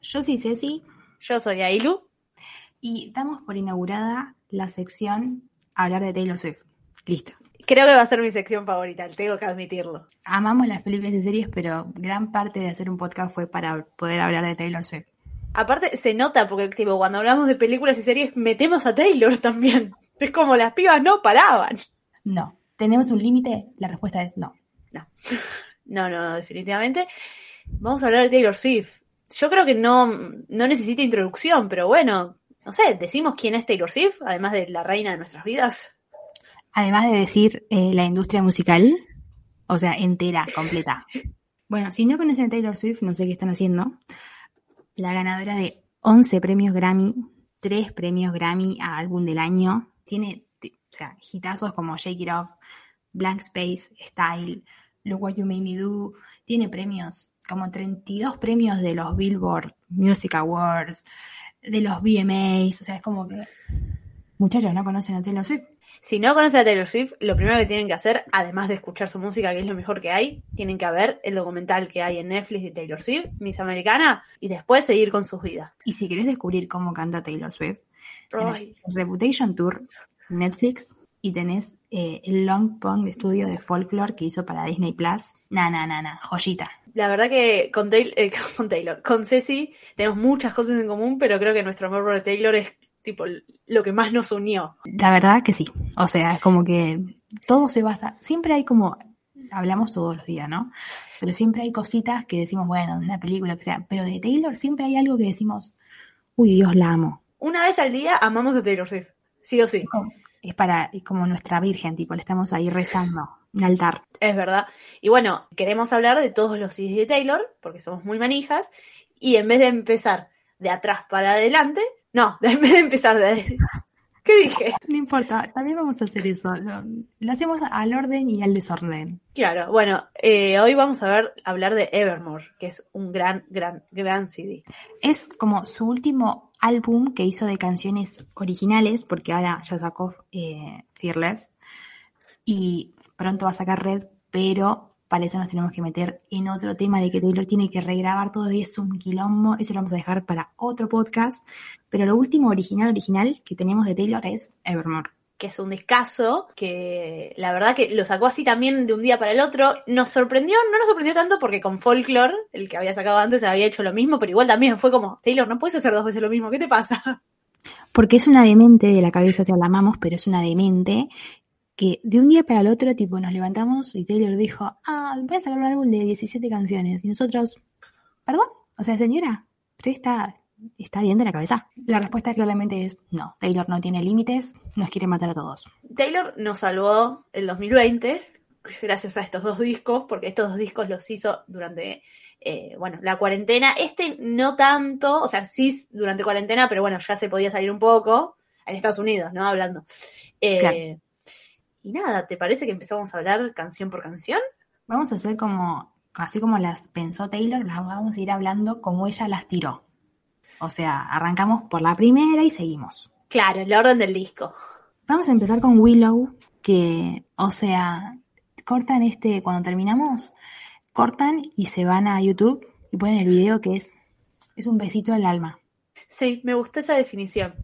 Yo soy Ceci Yo soy Ailu. y damos por inaugurada la sección Hablar de Taylor Swift. Listo. Creo que va a ser mi sección favorita, tengo que admitirlo. Amamos las películas y series, pero gran parte de hacer un podcast fue para poder hablar de Taylor Swift. Aparte, se nota porque tipo, cuando hablamos de películas y series metemos a Taylor también. Es como las pibas no paraban. No. ¿Tenemos un límite? La respuesta es no. No, no, no, definitivamente. Vamos a hablar de Taylor Swift. Yo creo que no, no necesita introducción, pero bueno, no sé, decimos quién es Taylor Swift, además de la reina de nuestras vidas. Además de decir eh, la industria musical, o sea, entera, completa. Bueno, si no conocen a Taylor Swift, no sé qué están haciendo. La ganadora de 11 premios Grammy, 3 premios Grammy a álbum del año. Tiene, o sea, hitazos como Shake It Off, Blank Space, Style, Look What You Made Me Do. Tiene premios, como 32 premios de los Billboard Music Awards, de los VMAs. O sea, es como que muchachos no conocen a Taylor Swift. Si no conocen a Taylor Swift, lo primero que tienen que hacer, además de escuchar su música, que es lo mejor que hay, tienen que ver el documental que hay en Netflix de Taylor Swift, Miss Americana, y después seguir con sus vidas. Y si querés descubrir cómo canta Taylor Swift. Reputation Tour, Netflix, y tenés eh, el Long Pong estudio de folklore que hizo para Disney Plus. Na, na, na, na, joyita. La verdad que con, Taylor, con Taylor, con Ceci, tenemos muchas cosas en común, pero creo que nuestro amor por Taylor es tipo lo que más nos unió. La verdad que sí. O sea, es como que todo se basa. Siempre hay como. Hablamos todos los días, ¿no? Pero siempre hay cositas que decimos, bueno, una película, que sea. Pero de Taylor siempre hay algo que decimos, uy, Dios la amo. Una vez al día amamos a Taylor Swift, sí o sí. Es para, es como nuestra virgen, tipo, le estamos ahí rezando, un altar. Es verdad. Y bueno, queremos hablar de todos los CDs de Taylor, porque somos muy manijas, y en vez de empezar de atrás para adelante, no, en vez de empezar de... ¿Qué dije? No importa, también vamos a hacer eso. Lo, lo hacemos al orden y al desorden. Claro, bueno, eh, hoy vamos a ver hablar de Evermore, que es un gran, gran, gran CD. Es como su último álbum que hizo de canciones originales, porque ahora ya sacó eh, Fearless y pronto va a sacar Red, pero para eso nos tenemos que meter en otro tema de que Taylor tiene que regrabar todo y es un quilombo. Eso lo vamos a dejar para otro podcast. Pero lo último original, original que tenemos de Taylor es Evermore. que es un discazo, que la verdad que lo sacó así también de un día para el otro. Nos sorprendió, no nos sorprendió tanto porque con Folklore, el que había sacado antes, había hecho lo mismo, pero igual también fue como, Taylor, no puedes hacer dos veces lo mismo, ¿qué te pasa? Porque es una demente de la cabeza, o sea, la amamos, pero es una demente que de un día para el otro, tipo, nos levantamos y Taylor dijo, ah, voy a sacar un álbum de 17 canciones. Y nosotros, ¿perdón? O sea, señora, usted está, está bien de la cabeza. La respuesta claramente es no. Taylor no tiene límites, nos quiere matar a todos. Taylor nos salvó el 2020 gracias a estos dos discos, porque estos dos discos los hizo durante, eh, bueno, la cuarentena. Este no tanto, o sea, sí durante cuarentena, pero bueno, ya se podía salir un poco en Estados Unidos, ¿no? Hablando. Eh, Claro. Y nada, ¿te parece que empezamos a hablar canción por canción? Vamos a hacer como, así como las pensó Taylor, las vamos a ir hablando como ella las tiró. O sea, arrancamos por la primera y seguimos. Claro, el orden del disco. Vamos a empezar con Willow, que, o sea, cortan este, cuando terminamos, cortan y se van a YouTube y ponen el video que es, es un besito al alma. Sí, me gustó esa definición.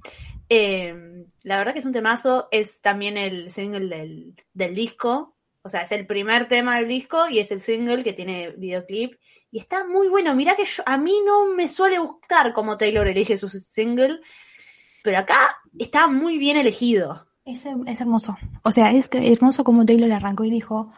Eh, la verdad que es un temazo, es también el single del, del disco, O sea, es el primer tema del disco y es el single que tiene videoclip. Y está muy bueno. Mirá que yo- a mí no me suele gustar cómo Taylor elige su single, pero acá está muy bien elegido. Es, es hermoso. O sea, es hermoso como Taylor arrancó y dijo,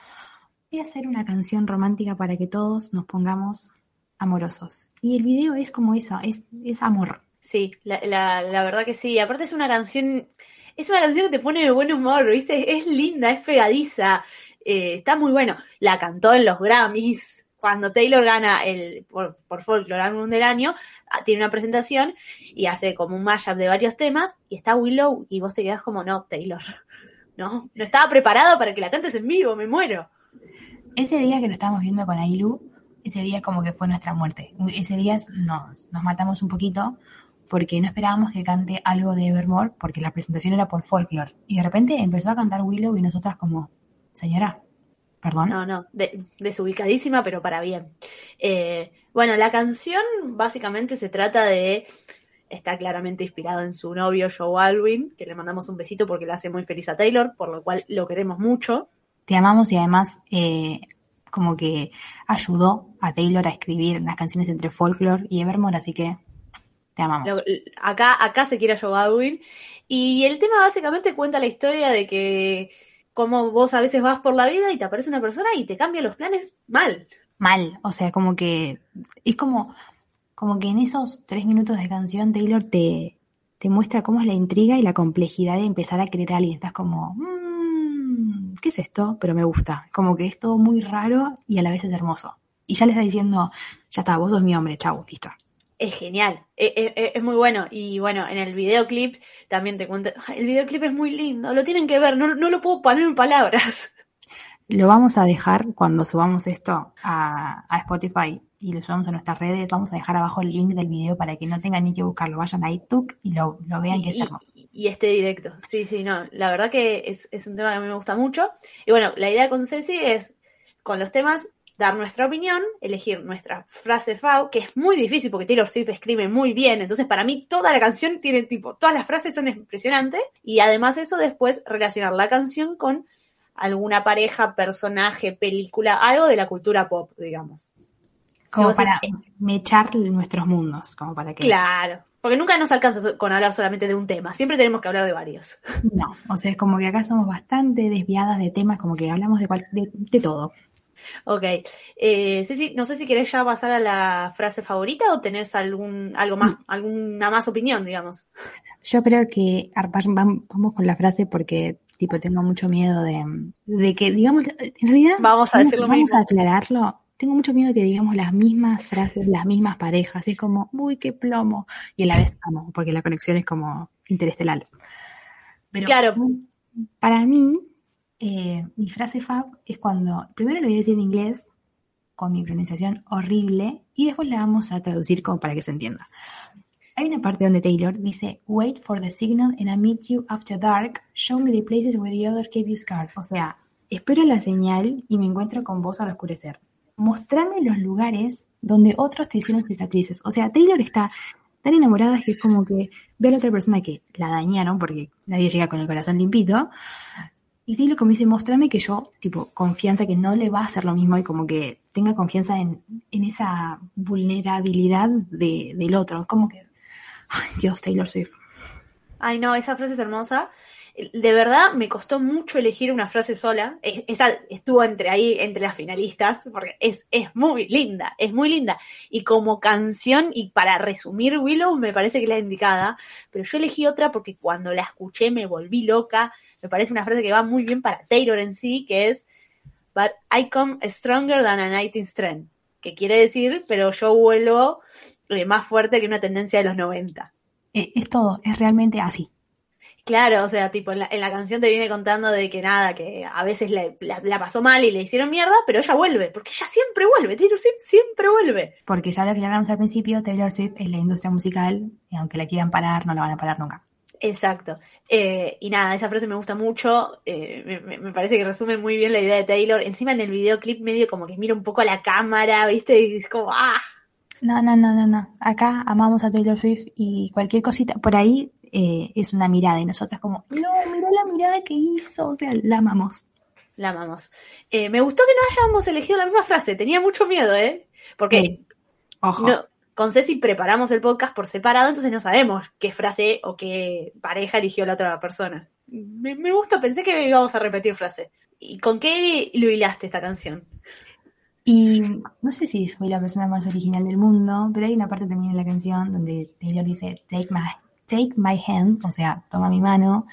voy a hacer una canción romántica para que todos nos pongamos amorosos. Y el video es como eso, es, es amor. Sí, la, la, la verdad que sí. Aparte es una canción, es una canción que te pone de buen humor, ¿viste? Es linda, es pegadiza, eh, está muy bueno. La cantó en los Grammys. Cuando Taylor gana el por, por Folklore del Año, ah, tiene una presentación y hace como un mashup de varios temas y está Willow y vos te quedás como, no, Taylor, no, no estaba preparado para que la cantes en vivo, me muero. Ese día que lo estábamos viendo con Ailu, ese día como que fue nuestra muerte. Ese día nos, nos matamos un poquito porque no esperábamos que cante algo de Evermore porque la presentación era por Folklore. Y de repente empezó a cantar Willow y nosotras como, señora, perdón. No, no, de- desubicadísima, pero para bien. Eh, bueno, la canción básicamente se trata de. Está claramente inspirado en su novio Joe Alwyn, que le mandamos un besito porque le hace muy feliz a Taylor, por lo cual lo queremos mucho. Te amamos y además eh, como que ayudó a Taylor a escribir las canciones entre Folklore y Evermore, así que te amamos. Lo- acá, acá se quiere a Joe Alwyn. Y el tema básicamente cuenta la historia de que como vos a veces vas por la vida y te aparece una persona y te cambia los planes mal. Mal, o sea, como que es como, como que en esos tres minutos de canción Taylor te, te muestra cómo es la intriga y la complejidad de empezar a querer a alguien. Estás como, "Mm, ¿qué es esto? Pero me gusta. Como que es todo muy raro y a la vez es hermoso. Y ya le está diciendo, ya está, vos sos mi hombre, chau, listo. Es genial, e- e- e- es, muy bueno. Y bueno, en el videoclip también te cuento. El videoclip es muy lindo, lo tienen que ver, no, no lo puedo poner en palabras. Lo vamos a dejar cuando subamos esto a, a Spotify y lo subamos a nuestras redes. Vamos a dejar abajo el link del video para que no tengan ni que buscarlo. Vayan a YouTube y lo, lo vean que es Y, hermoso. y- y este directo. Sí, sí, no. La verdad que es, es un tema que a mí me gusta mucho. Y bueno, la idea con Ceci es, con los temas, dar nuestra opinión, elegir nuestra frase FAO, que es muy difícil porque Taylor Swift escribe muy bien. Entonces, para mí, toda la canción tiene tipo, todas las frases son impresionantes. Y además, eso después relacionar la canción con alguna pareja, personaje, película, algo de la cultura pop, digamos. Como Entonces, para mechar nuestros mundos, como para que... Claro. Porque nunca nos alcanza con hablar solamente de un tema. Siempre tenemos que hablar de varios. No, o sea, es como que acá somos bastante desviadas de temas, como que hablamos de, cual- de, de todo. Ok. Eh, Ceci, no sé si querés ya pasar a la frase favorita o tenés algún, algo más, alguna más opinión, digamos. Yo creo que vamos con la frase porque, tipo, tengo mucho miedo de, de que, digamos, en realidad... Vamos a decir lo Vamos mismo. a aclararlo. Tengo mucho miedo de que digamos las mismas frases, las mismas parejas. Es como, uy, qué plomo. Y a la vez amo, porque la conexión es como interestelar. Pero Claro. para mí, eh, mi frase fab es cuando, primero lo voy a decir en inglés, con mi pronunciación horrible, y después la vamos a traducir como para que se entienda. Hay una parte donde Taylor dice, wait for the signal and I meet you after dark, show me the places where the others gave you scars. O sea, espero la señal y me encuentro con vos al oscurecer. Mostrame los lugares donde otros te hicieron cicatrices. O sea, Taylor está tan enamorada que es como que ve a la otra persona que la dañaron, porque nadie llega con el corazón limpito, y Taylor como dice, mostrame que yo, tipo, confianza que no le va a hacer lo mismo y como que tenga confianza en, en esa vulnerabilidad de, del otro. Como que, ay, Dios, Taylor Swift. Ay, no, esa frase es hermosa. De verdad, me costó mucho elegir una frase sola. Es- Esa estuvo entre ahí, entre las finalistas, porque es, es muy linda, es muy linda. Y como canción, y para resumir Willow, me parece que la indicada, pero yo elegí otra porque cuando la escuché me volví loca. Me parece una frase que va muy bien para Taylor en sí, que es, But I come stronger than a night in strength. Que quiere decir, pero yo vuelvo eh, más fuerte que una tendencia de los 90. Eh, es todo, es realmente así. Claro, o sea, tipo, en la, en la canción te viene contando de que nada, que a veces la, la- la pasó mal y le hicieron mierda, pero ella vuelve, porque ella siempre vuelve, Taylor Swift siempre vuelve. Porque ya lo que hablamos al principio, Taylor Swift es la industria musical y aunque la quieran parar, no la van a parar nunca. Exacto. Eh, y nada, esa frase me gusta mucho, eh, me, me- me parece que resume muy bien la idea de Taylor. Encima en el videoclip medio como que mira un poco a la cámara, ¿viste? Y es como, ah, No, no, no, no, no. Acá amamos a Taylor Swift y cualquier cosita por ahí eh, es una mirada y nosotras como, no, mirá la mirada que hizo, o sea, la amamos. La amamos. Eh, me gustó que no hayamos elegido la misma frase, tenía mucho miedo, ¿eh? Porque Sí. Ojo. no, con Ceci preparamos el podcast por separado, entonces no sabemos qué frase o qué pareja eligió la otra persona. Me, me gusta, pensé que íbamos a repetir frase. ¿Y con qué lo hilaste esta canción? Y no sé si soy la persona más original del mundo, pero hay una parte también en la canción donde Taylor dice take my, take my hand, o sea, toma mi mano,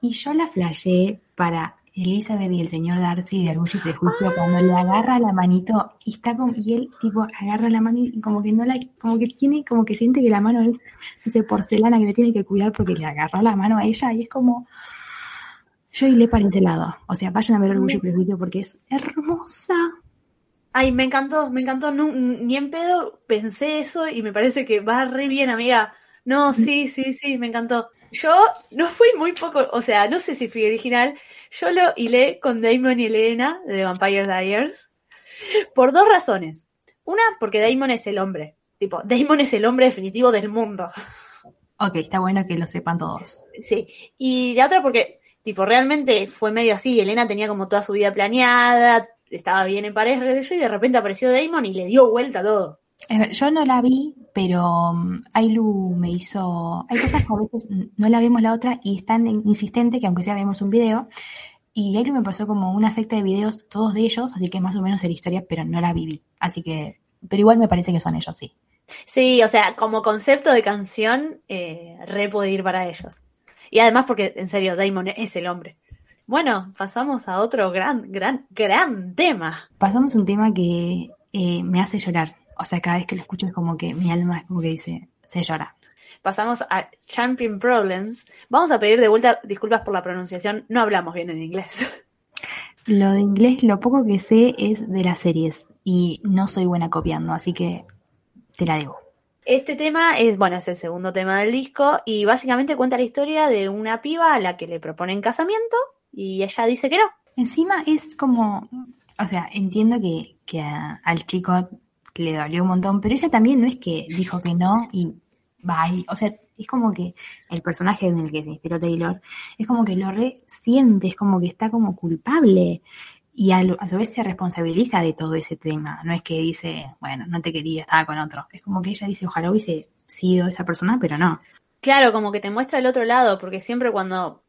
y yo la flashé para Elizabeth y el señor Darcy de Orgullo y Prejuicio cuando le agarra la manito y está como, y él tipo agarra la mano y como que no la, como que tiene, como que siente que la mano es, no sé, porcelana que le tiene que cuidar porque le agarró la mano a ella y es como, yo hilé para ese lado. O sea, vayan a ver Orgullo y Prejuicio porque es hermosa. Ay, me encantó, me encantó. No, ni en pedo pensé eso y me parece que va re bien, amiga. No, sí, sí, sí, me encantó. Yo no fui muy poco, o sea, no sé si fui original. Yo lo hilé con Damon y Elena de Vampire Diaries por dos razones. Una, porque Damon es el hombre. Tipo, Damon es el hombre definitivo del mundo. Ok, está bueno que lo sepan todos. Sí. Y la otra porque, tipo, realmente fue medio así. Elena tenía como toda su vida planeada, estaba bien en pareja, y de repente apareció Damon y le dio vuelta a todo. Yo no la vi, pero mm, Ailu me hizo... Hay cosas que a veces no la vemos la otra y es tan insistente que aunque sea vemos un video. Y Ailu me pasó como una secta de videos, todos de ellos, así que más o menos era historia, pero no la viví. Así que... Pero igual me parece que son ellos, sí. Sí, o sea, como concepto de canción, eh, re puede ir para ellos. Y además porque, en serio, Damon es el hombre. Bueno, pasamos a otro gran, gran, gran tema. Pasamos un tema que eh, me hace llorar. O sea, cada vez que lo escucho es como que mi alma es como que dice, se llora. Pasamos a Champion Problems. Vamos a pedir de vuelta disculpas por la pronunciación. No hablamos bien en inglés. Lo de inglés, lo poco que sé es de las series y no soy buena copiando, así que te la debo. Este tema es, bueno, es el segundo tema del disco y básicamente cuenta la historia de una piba a la que le proponen casamiento y ella dice que no. Encima es como, o sea, entiendo que, que a- al chico le dolió un montón, pero ella también no es que dijo que no y y, o sea, es como que el personaje en el que se inspiró Taylor es como que lo resiente, es como que está como culpable y a, lo- a su vez se responsabiliza de todo ese tema. No es que dice, bueno, no te quería, estaba con otro. Es como que ella dice, ojalá hubiese sido esa persona, pero no. Claro, como que te muestra el otro lado, porque siempre cuando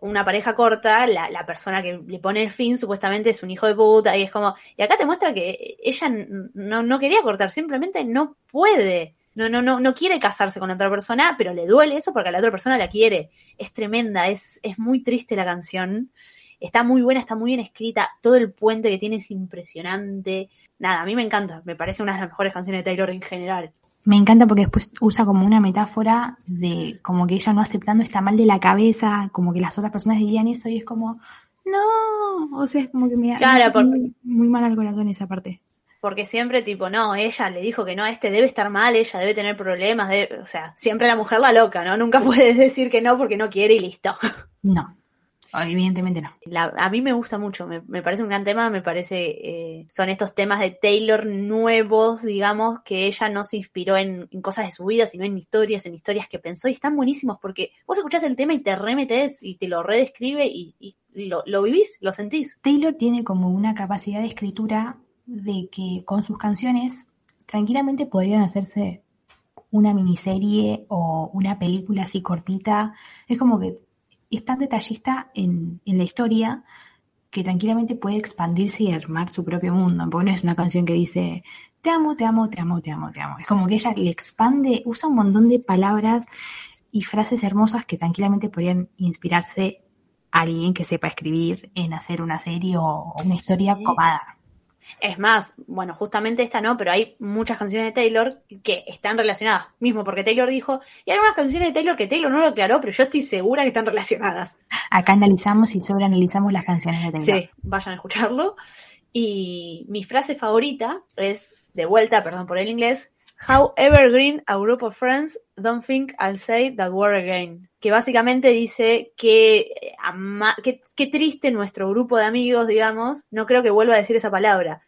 una pareja corta, la, la persona que le pone el fin supuestamente es un hijo de puta, y es como, y acá te muestra que ella no, no quería cortar, simplemente no puede. No, no, no, no quiere casarse con otra persona, pero le duele eso porque a la otra persona la quiere. Es tremenda, es, es muy triste la canción. Está muy buena, está muy bien escrita. Todo el puente que tiene es impresionante. Nada, a mí me encanta. Me parece una de las mejores canciones de Taylor en general. Me encanta porque después usa como una metáfora de como que ella no aceptando está mal de la cabeza, como que las otras personas dirían eso y es como, no, o sea, es como que me, me Claro, hace por- muy, muy mal al corazón esa parte. Porque siempre, tipo, no, ella le dijo que no, este debe estar mal, ella debe tener problemas, debe- o sea, siempre la mujer la loca, ¿no? Nunca puedes decir que no porque no quiere y listo. No, evidentemente no. La- a mí me gusta mucho, me, me parece un gran tema, me parece, eh, son estos temas de Taylor nuevos, digamos, que ella no se inspiró en, en cosas de su vida, sino en historias, en historias que pensó y están buenísimos porque vos escuchás el tema y te remetes y te lo redescribe y, y lo, lo vivís, lo sentís. Taylor tiene como una capacidad de escritura de que con sus canciones tranquilamente podrían hacerse una miniserie o una película así cortita. Es como que es tan detallista en, en la historia que tranquilamente puede expandirse y armar su propio mundo. Porque no es una canción que dice te amo, te amo, te amo, te amo, te amo. Es como que ella le expande, usa un montón de palabras y frases hermosas que tranquilamente podrían inspirarse a alguien que sepa escribir en hacer una serie o, una historia Sí. copada. Es más, bueno, justamente esta no, pero hay muchas canciones de Taylor que están relacionadas, mismo porque Taylor dijo, y hay algunas canciones de Taylor que Taylor no lo aclaró, pero yo estoy segura que están relacionadas. Acá analizamos y sobreanalizamos las canciones de Taylor. Sí, vayan a escucharlo. Y mi frase favorita es, de vuelta, perdón por el inglés, How evergreen a group of friends don't think I'll say that word again. Que básicamente dice que, eh, ama- triste nuestro grupo de amigos, digamos, no creo que vuelva a decir esa palabra.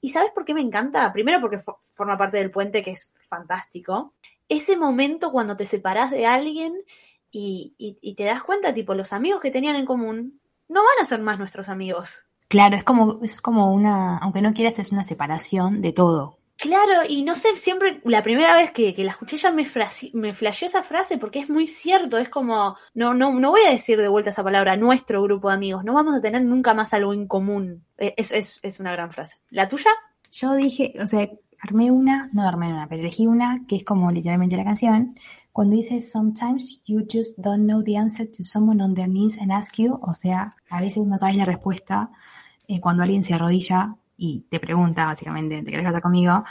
¿Y sabes por qué me encanta? Primero porque fo- forma parte del puente que es fantástico. Ese momento cuando te separás de alguien y- y te das cuenta, tipo, los amigos que tenían en común no van a ser más nuestros amigos. Claro, es como, es como una, aunque no quieras, es una separación de todo. Claro, y no sé, siempre, la primera vez que, que la escuché ya me, me flasheó esa frase porque es muy cierto, es como, no, no, no voy a decir de vuelta esa palabra, nuestro grupo de amigos, no vamos a tener nunca más algo en común. Eh, Es, es, es una gran frase. ¿La tuya? Yo dije, o sea, armé una, no armé una, pero elegí una que es como literalmente la canción. Cuando dice Sometimes you just don't know the answer to someone on their knees and ask you, o sea, a veces no sabes la respuesta eh, cuando alguien se arrodilla y te pregunta básicamente, ¿te querés casar conmigo?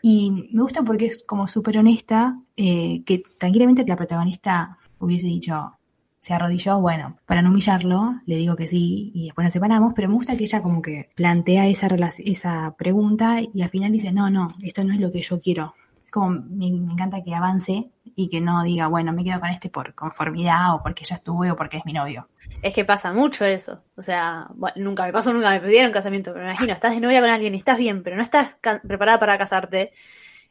Y me gusta porque es como súper honesta, eh, que tranquilamente la protagonista hubiese dicho, se arrodilló, bueno, para no humillarlo, le digo que sí y después nos separamos, pero me gusta que ella como que plantea esa, esa pregunta y al final dice, no, no, esto no es lo que yo quiero. Como me, encanta que avance y que no diga, bueno, me quedo con este por conformidad o porque ya estuve o porque es mi novio. Es que pasa mucho eso. O sea, nunca me pasó, nunca me pidieron casamiento, pero me imagino, estás de novia con alguien y estás bien, pero no estás preparada para casarte.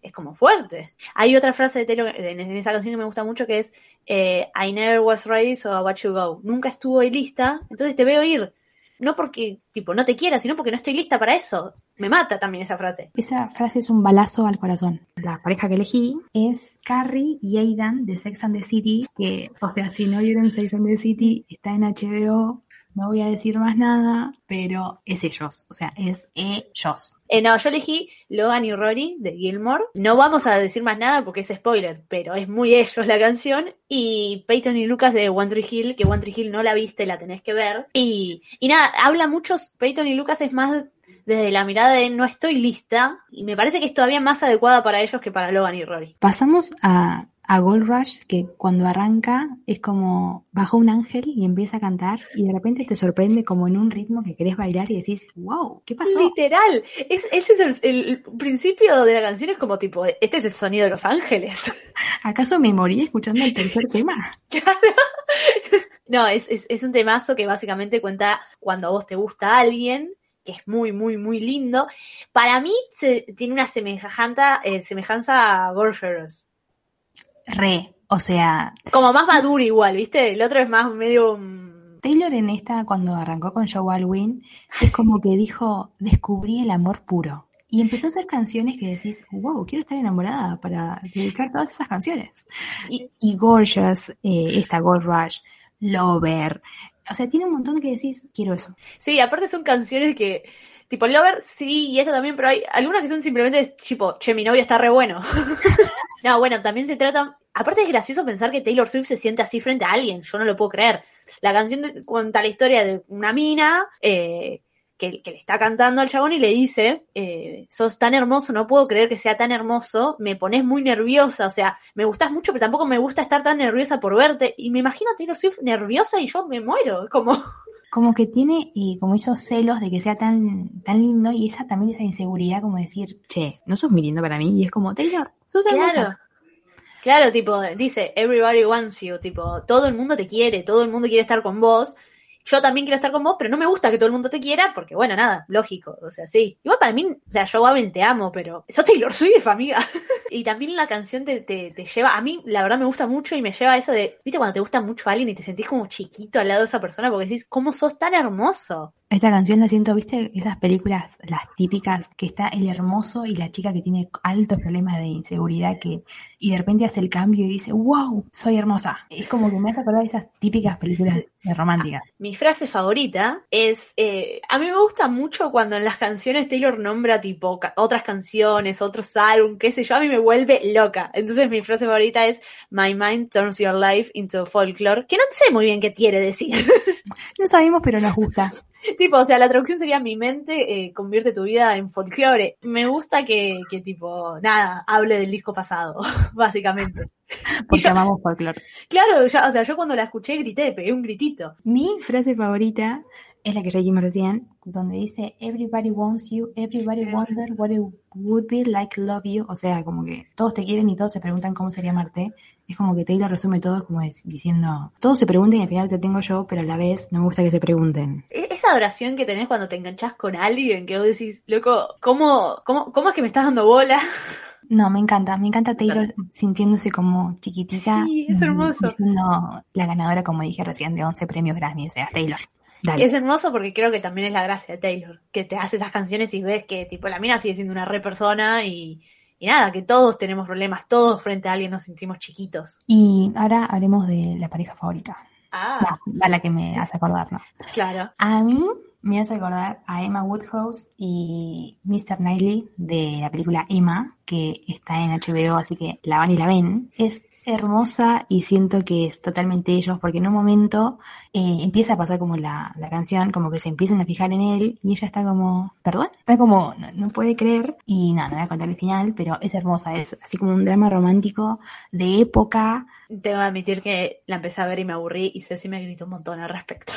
Es como fuerte. Hay otra frase de Taylor en en esa canción que me gusta mucho que es eh, I never was ready, so I watch you go. Nunca estuve lista, entonces te veo ir. No porque, tipo, no te quiera, sino porque no estoy lista para eso. Me mata también esa frase. Esa frase es un balazo al corazón. La pareja que elegí es Carrie y Aidan de Sex and the City, que, o sea, si no vieron Sex and the City, está en HBO, no voy a decir más nada, pero es ellos, o sea, es ellos. Eh, no, yo elegí Logan y Rory de Gilmore. No vamos a decir más nada porque es spoiler, pero es muy ellos la canción. Y Peyton y Lucas de One Tree Hill, que One Tree Hill no la viste, la tenés que ver. Y, y nada, habla mucho, Peyton y Lucas es más desde la mirada de no estoy lista. Y me parece que es todavía más adecuada para ellos que para Logan y Rory. Pasamos a, a Gold Rush, que cuando arranca es como baja un ángel y empieza a cantar y de repente te sorprende como en un ritmo que querés bailar y decís, wow, ¿qué pasó? Literal, es, ese es el, el principio de la canción, es como tipo, este es el sonido de los ángeles. ¿Acaso me morí escuchando el tercer tema? Claro. No, es, es, es un temazo que básicamente cuenta cuando a vos te gusta alguien, que es muy, muy, muy lindo. Para mí se, tiene una semejanza, eh, semejanza a Gorgeous. Re, o sea, Como más maduro igual, ¿viste? El otro es más medio... mm, Taylor en esta, cuando arrancó con Joe Alwyn, es como que dijo, descubrí el amor puro. Y empezó a hacer canciones que decís, wow, quiero estar enamorada para dedicar todas esas canciones. Y, y Gorgeous, eh, esta Gold Rush, Lover. O sea, tiene un montón que decís, quiero eso. Sí, aparte son canciones que... Tipo, Lover, sí, y esta también, pero hay algunas que son simplemente tipo, che, mi novio está re bueno. no, bueno, también se trata... Aparte es gracioso pensar que Taylor Swift se siente así frente a alguien, yo no lo puedo creer. La canción cuenta la historia de una mina eh, que, que le está cantando al chabón y le dice, eh, sos tan hermoso, no puedo creer que sea tan hermoso, me pones muy nerviosa, o sea, me gustas mucho, pero tampoco me gusta estar tan nerviosa por verte. Y me imagino a Taylor Swift nerviosa y yo me muero, es como... Como que tiene eh, como esos celos de que sea tan, tan lindo y esa también esa inseguridad como decir, che, no sos muy lindo para mí. Y es como, Taylor, sos hermosa. Claro. Claro, tipo, dice, everybody wants you, tipo, todo el mundo te quiere, todo el mundo quiere estar con vos. Yo también quiero estar con vos, pero no me gusta que todo el mundo te quiera, porque bueno, nada, lógico, o sea, sí. Igual para mí, o sea, yo Babel te amo, pero sos Taylor Swift, amiga. y también la canción te, te, te lleva, a mí la verdad me gusta mucho y me lleva a eso de, viste, cuando te gusta mucho alguien y te sentís como chiquito al lado de esa persona porque decís, ¿cómo sos tan hermoso? Esta canción la siento, ¿viste? Esas películas, las típicas, que está el hermoso y la chica que tiene altos problemas de inseguridad que, y de repente hace el cambio y dice, wow, soy hermosa. Es como que me hace acordar de esas típicas películas románticas. Mi frase favorita es, eh, a mí me gusta mucho cuando en las canciones Taylor nombra tipo ca- otras canciones, otros álbumes, qué sé yo, a mí me vuelve loca. Entonces mi frase favorita es, My mind turns your life into folklore, que no sé muy bien qué quiere decir. No sabemos, pero nos gusta. Tipo, o sea, la traducción sería mi mente eh, convierte tu vida en folklore. Me gusta que, que tipo, nada, hable del disco pasado, básicamente. Porque yo- amamos folclore. Claro, ya, o sea, yo cuando la escuché grité, pegué un gritito. Mi frase favorita es la que ya dijimos recién, donde dice Everybody wants you, everybody wonder what it would be like love you. O sea, como que todos te quieren y todos se preguntan cómo sería amarte. Es como que Taylor resume todo como diciendo, todos se preguntan y al final te tengo yo, pero a la vez no me gusta que se pregunten. E- Esa adoración que tenés cuando te enganchás con alguien, que vos decís, loco, ¿cómo, cómo, cómo es que me estás dando bola? No, me encanta, me encanta Taylor sintiéndose como chiquitita. Sí, es hermoso. siendo la ganadora, como dije recién, de 11 premios Grammy, o sea, Taylor. Dale. Es hermoso porque creo que también es la gracia de Taylor, que te hace esas canciones y ves que tipo la mina sigue siendo una re persona y, y nada, que todos tenemos problemas, todos frente a alguien nos sentimos chiquitos. Y ahora haremos de la pareja favorita. Ah, Va, a la que me hace acordar, ¿no? claro. A mí me hace acordar a Emma Woodhouse y Mr. Knightley de la película Emma, que está en HBO, así que la van y la ven. Es hermosa y siento que es totalmente ellos, porque en un momento eh, empieza a pasar como la, la canción, como que se empiezan a fijar en él y ella está como, perdón, está como, no, no puede creer y nada, no voy a contar el final, pero es hermosa, es así como un drama romántico de época. Tengo que admitir que la empecé a ver y me aburrí y Ceci me gritó un montón al respecto.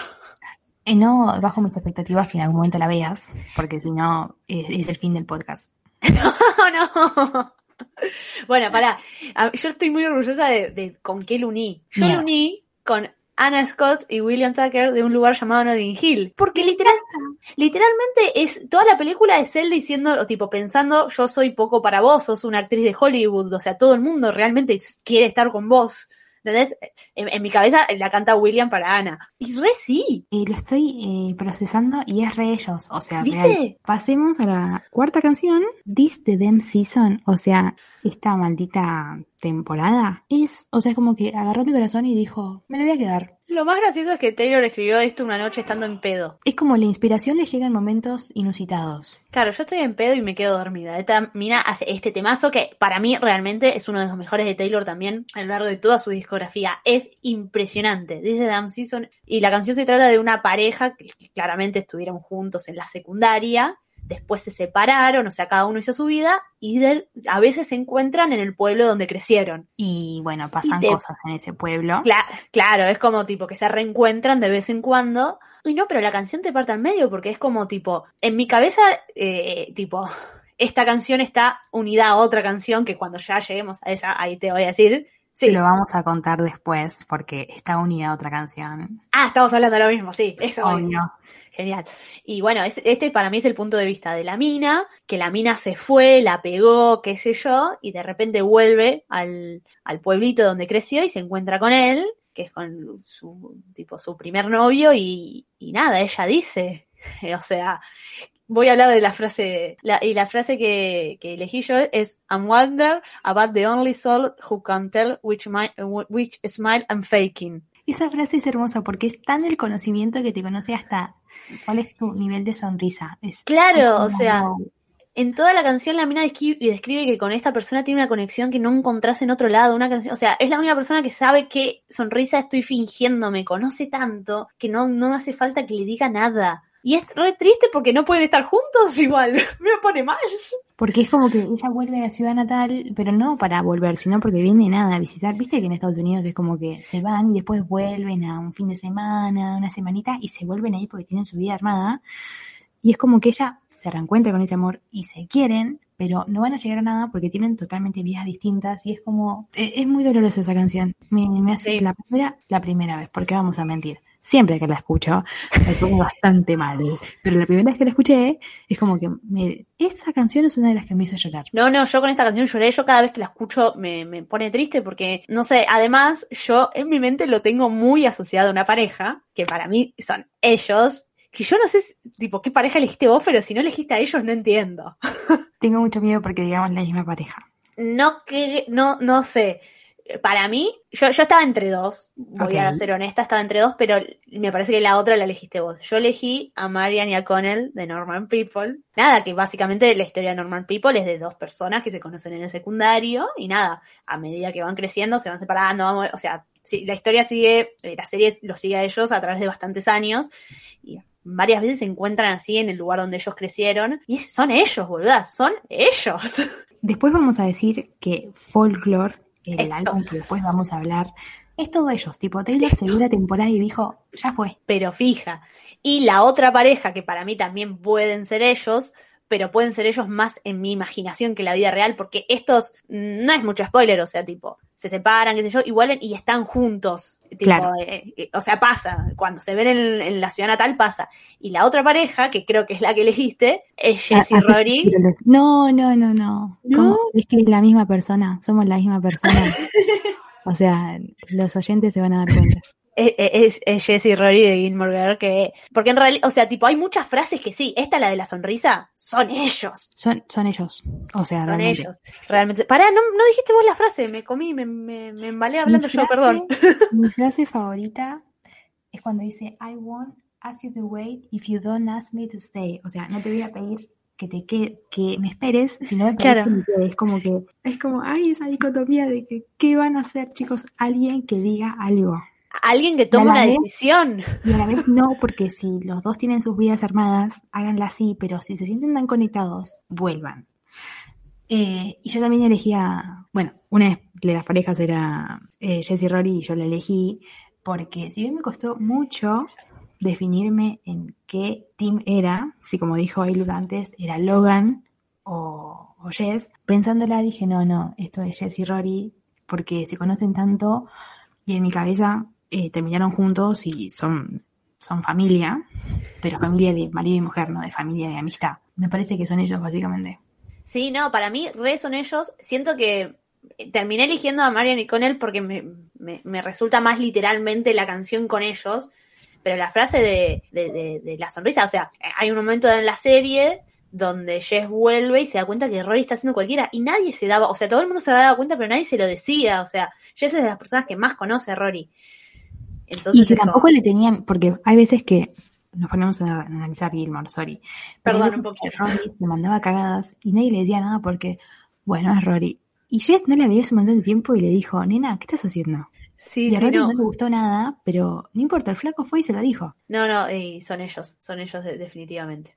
Eh, no bajo mis expectativas que en algún momento la veas, porque si no es, es el fin del podcast. no, no. Bueno, pará. A- Yo estoy muy orgullosa de, de con qué lo uní. Yo lo uní con Anna Scott y William Tucker de un lugar llamado Notting Hill. Porque literal, literalmente es toda la película es él diciendo, o tipo pensando, yo soy poco para vos, sos una actriz de Hollywood, o sea, todo el mundo realmente quiere estar con vos. ¿Entendés? En, en mi cabeza la canta William para Ana. Y re sí. Eh, lo estoy eh, procesando y es re ellos, o sea, ¿Viste? real. Pasemos a la cuarta canción, This the Damn Season, o sea, esta maldita temporada, es, o sea, es como que agarró mi corazón y dijo, me lo voy a quedar. Lo más gracioso es que Taylor escribió esto una noche estando en pedo. Es como la inspiración le llega en momentos inusitados. Claro, yo estoy en pedo y me quedo dormida. Esta mina hace este temazo que para mí realmente es uno de los mejores de Taylor también a lo largo de toda su discografía. Es impresionante. Dice Damn Season. Y la canción se trata de una pareja que claramente estuvieron juntos en la secundaria. Después se separaron, o sea, cada uno hizo su vida y de- a veces se encuentran en el pueblo donde crecieron. Y bueno, pasan Y te- cosas en ese pueblo. Cla- claro, es como tipo que se reencuentran de vez en cuando. Y no, pero la canción te parte al medio porque es como tipo, en mi cabeza, eh, tipo, esta canción está unida a otra canción que cuando ya lleguemos a esa, ahí te voy a decir. Sí. Lo vamos a contar después porque está unida a otra canción. Ah, estamos hablando de lo mismo, sí, eso. Obvio. Genial. Y bueno, es- este para mí es el punto de vista de la mina, que la mina se fue, la pegó, qué sé yo, y de repente vuelve al, al pueblito donde creció y se encuentra con él, que es con su, tipo, su primer novio, y, y nada, ella dice, o sea, voy a hablar de la frase, la- y la frase que, elegí yo es, I'm wonder about the only soul who can tell which, mi- which smile I'm faking. Esa frase es hermosa porque es tan el conocimiento que te conoce hasta cuál es tu nivel de sonrisa. Es, Claro, es o sea, wow. en toda la canción la mina descri- describe que con esta persona tiene una conexión que no encontrás en otro lado, una canción, o sea, es la única persona que sabe qué sonrisa estoy fingiendo, me conoce tanto que no, no hace falta que le diga nada. Y es re triste porque no pueden estar juntos igual, me pone mal. Porque es como que ella vuelve a ciudad natal, pero no para volver, sino porque viene nada a visitar. Viste que en Estados Unidos es como que se van y después vuelven a un fin de semana, una semanita, y se vuelven ahí porque tienen su vida armada. Y es como que ella se reencuentra con ese amor y se quieren, pero no van a llegar a nada porque tienen totalmente vidas distintas. Y es como, e- es muy dolorosa esa canción. Me, me hace Sí. la primera, la primera vez, porque vamos a mentir. Siempre que la escucho, me pongo bastante mal. Pero la primera vez que la escuché, es como que me, esa canción es una de las que me hizo llorar. No, no, yo con esta canción lloré, yo cada vez que la escucho me, me pone triste porque, no sé, además yo en mi mente lo tengo muy asociado a una pareja, que para mí son ellos, que yo no sé, tipo, qué pareja elegiste vos, pero si no elegiste a ellos no entiendo. Tengo mucho miedo porque digamos la misma pareja. No que, no, no sé. Para mí, yo, yo estaba entre dos, voy a ser honesta, estaba entre dos, pero me parece que la otra la elegiste vos. Yo elegí a Marian y a Connell de Norman People. Nada, que básicamente la historia de Norman People es de dos personas que se conocen en el secundario y nada, a medida que van creciendo se van separando, vamos, o sea, sí, la historia sigue, eh, la serie los sigue a ellos a través de bastantes años y varias veces se encuentran así en el lugar donde ellos crecieron y son ellos, boluda, son ellos. Después vamos a decir que Folklore, el Esto. álbum que después vamos a hablar, es todo ellos. Tipo, Taylor se vio la temporada y dijo, ya fue. pero fija. Y la otra pareja, que para mí también pueden ser ellos, pero pueden ser ellos más en mi imaginación que la vida real, porque estos, mm, no es mucho spoiler, o sea, tipo, se separan, qué sé yo, y vuelven y están juntos. Tipo, Claro. eh, eh, o sea, pasa, cuando se ven en, en la ciudad natal pasa. Y la otra pareja, que creo que es la que elegiste, es Jessie Ah, Rory. No, no, no, no. ¿No? Es que es la misma persona, somos la misma persona. o sea, los oyentes se van a dar cuenta. Es, es, es Jessie Rory de Gilmore Girl que, porque en realidad, o sea, tipo, hay muchas frases que sí, esta la de la sonrisa, son ellos, Son, son ellos. O sea, son realmente. ellos, realmente. Pará, no, no dijiste vos la frase, me comí, me, me, me embalé hablando Mi yo, frase- perdón. Mi frase favorita es cuando dice, I won't ask you to wait if you don't ask me to stay. O sea, no te voy a pedir que te quede, que me esperes, si no me Claro. que me quede. Es como que, es como, ay, esa dicotomía de que, ¿qué van a hacer, chicos? Alguien que diga algo. Alguien que tome ¿Ya la una decisión. Y a la vez no, porque si los dos tienen sus vidas armadas, háganla así, pero si se sienten tan conectados, vuelvan. Eh, y yo también elegía, bueno, una de las parejas era eh, Jessie Rory y yo la elegí porque si bien me costó mucho definirme en qué team era, si como dijo Ailur antes, era Logan o, o Jess, pensándola dije, no, no, esto es Jess y Rory, porque se conocen tanto y en mi cabeza eh, terminaron juntos y son, son familia, pero familia de marido y mujer, no de familia de amistad. Me parece que son ellos básicamente. Sí, no, para mí re son ellos. Siento que eh, terminé eligiendo a Marian y Connell porque me, me, me resulta más literalmente la canción con ellos. Pero la frase de, de, de- de la sonrisa, o sea, hay un momento en la serie donde Jess vuelve y se da cuenta que Rory está haciendo cualquiera y nadie se daba, o sea, todo el mundo se daba cuenta, pero nadie se lo decía, o sea, Jess es de las personas que más conoce a Rory. Entonces, y que es como- tampoco le tenían, porque hay veces que nos ponemos a analizar Gilmore, sorry. Perdón, un poquito. Rory le mandaba cagadas y nadie le decía nada porque, bueno, es Rory. Y Jess no la veía hace un montón de tiempo y le dijo, nena, ¿qué estás haciendo? sí, y a sí, Rory no. no. le gustó nada, pero no importa, el flaco fue y se lo dijo. No, no, y son ellos, son ellos de- definitivamente.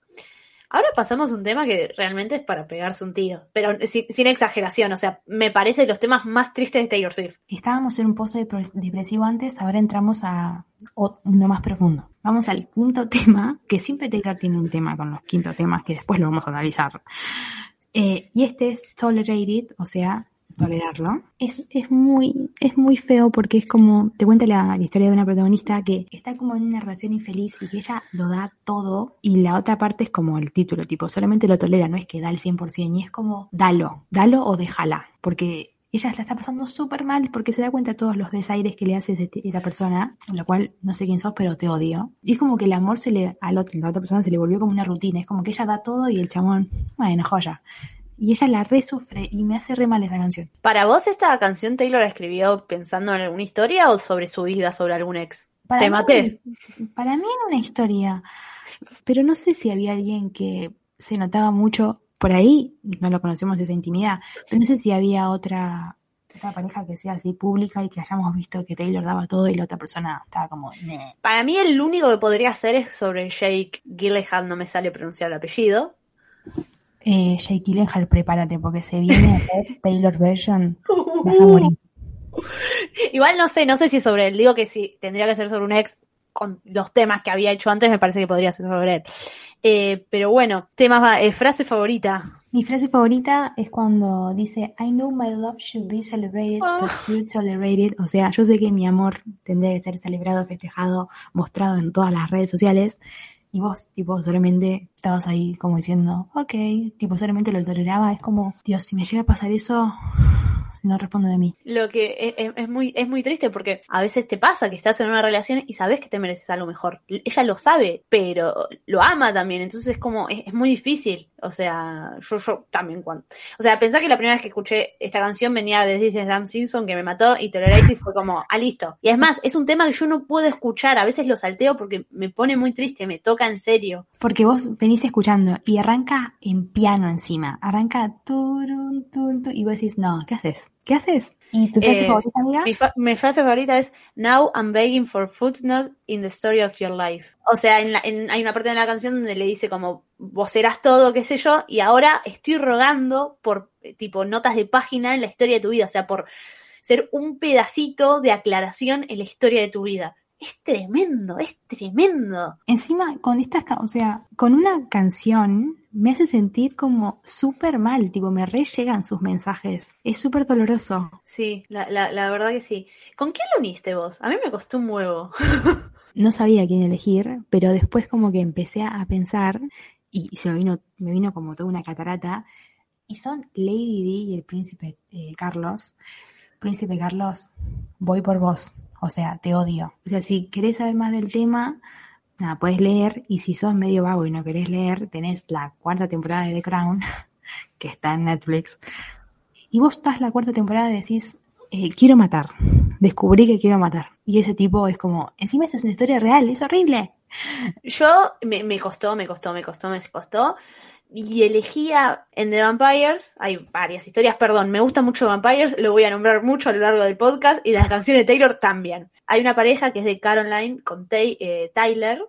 Ahora pasamos a un tema que realmente es para pegarse un tiro, pero sin, exageración, o sea, me parece de los temas más tristes de Taylor Swift. Estábamos en un pozo depre- depresivo antes, ahora entramos a uno más profundo. Vamos al quinto tema, que siempre Taylor tiene un tema con los quintos temas que después lo vamos a analizar. Eh, y este es tolerated, o sea, tolerarlo. Es, es muy, es muy feo porque es como, te cuenta la, la historia de una protagonista que está como en una relación infeliz y que ella lo da todo y la otra parte es como el título, tipo, solamente lo tolera, no es que da el 100% y es como, dalo, dalo o déjala, porque ella la está pasando súper mal porque se da cuenta de todos los desaires que le hace esa persona, lo cual no sé quién sos, pero te odio. Y es como que el amor se le, al otro, a la otra persona se le volvió como una rutina, es como que ella da todo y el chamón, bueno, joya. Y ella la resufre y me hace re mal esa canción. ¿Para vos esta canción Taylor la escribió pensando en alguna historia o sobre su vida, sobre algún ex? Para Te mí- maté. Para mí era una historia, pero no sé si había alguien que se notaba mucho por ahí, no lo conocemos esa intimidad, pero no sé si había otra, otra pareja que sea así pública y que hayamos visto que Taylor daba todo y la otra persona estaba como, "Meh". Para mí el único que podría ser es sobre Jake Gyllenhaal, no me sale pronunciar el apellido. Eh, Jake Gyllenhaal, prepárate porque se viene a Taylor version, vas a morir. Igual no sé, no sé si es sobre él. Digo que si tendría que ser sobre un ex con los temas que había hecho antes, me parece que podría ser sobre él. Eh, pero bueno, temas, va- eh, frase favorita. Mi frase favorita es cuando dice, I know my love should be celebrated, but you're tolerated. O sea, yo sé que mi amor tendría que ser celebrado, festejado, mostrado en todas las redes sociales. Y vos, tipo, solamente estabas ahí como diciendo, ok, tipo, solamente lo toleraba. Es como, Dios, si me llega a pasar eso, no respondo de mí. Lo que es, es- es muy, es muy triste porque a veces te pasa que estás en una relación y sabes que te mereces algo mejor. Ella lo sabe, pero lo ama también. Entonces es como, es, es muy difícil. O sea, yo, yo también cuando. O sea, pensá que la primera vez que escuché esta canción venía de This Sam Simpson que me mató y Tolerate y fue como, ah, listo. Y es más, es un tema que yo no puedo escuchar. A veces lo salteo porque me pone muy triste, me toca en serio. Porque vos venís escuchando y arranca en piano encima. Arranca turun, tun, tun, y vos decís, no, ¿qué haces? ¿Qué haces? ¿Y tu frase Eh, favorita, amiga? Mi, fa- mi frase favorita es Now I'm begging for footnotes in the story of your life. O sea, en la- en- hay una parte de la canción donde le dice como vos serás todo, qué sé yo, y ahora estoy rogando por eh, tipo notas de página en la historia de tu vida, o sea, por ser un pedacito de aclaración en la historia de tu vida. Es tremendo, es tremendo. Encima, con estas, o sea, con una canción me hace sentir como súper mal, tipo, me re llegan sus mensajes. Es súper doloroso. Sí, la, la, la verdad que sí. ¿Con quién lo uniste vos? A mí me costó un huevo. No sabía quién elegir, pero después como que empecé a pensar y, se me vino, me vino como toda una catarata. Y son Lady Di y el príncipe eh, Carlos. Príncipe Carlos, voy por vos. O sea, te odio. O sea, si querés saber más del tema, nada, puedes leer. Y si sos medio vago y no querés leer, tenés la cuarta temporada de The Crown, que está en Netflix. Y vos estás la cuarta temporada y decís, eh, quiero matar. Descubrí que quiero matar. Y ese tipo es como, encima eso es una historia real, es horrible. Yo me, me costó, me costó, me costó, me costó. Y elegía en The Vampires, hay varias historias, perdón, me gusta mucho Vampires, lo voy a nombrar mucho a lo largo del podcast, y las canciones de Taylor también. Hay una pareja que es de Caroline con Tay- eh, Tyler,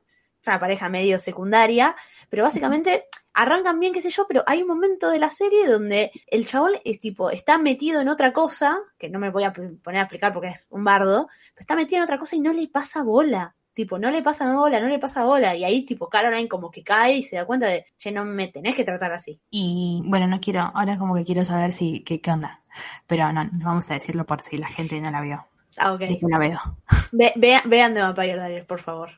es una pareja medio secundaria, pero básicamente arrancan bien, qué sé yo, pero hay un momento de la serie donde el chabón es tipo, está metido en otra cosa, que no me voy a poner a explicar porque es un bardo, pero está metido en otra cosa y no le pasa bola. Tipo, no le pasa bola, no le pasa bola. Y ahí, tipo, Caroline como que cae y se da cuenta de, che, no me tenés que tratar así. Y bueno, no quiero, ahora como que quiero saber si, qué, qué onda. Pero no, no vamos a decirlo por si la gente no la vio. Ah, ok. Después la veo. Ve- vea- vean The Vampire Diaries, por favor.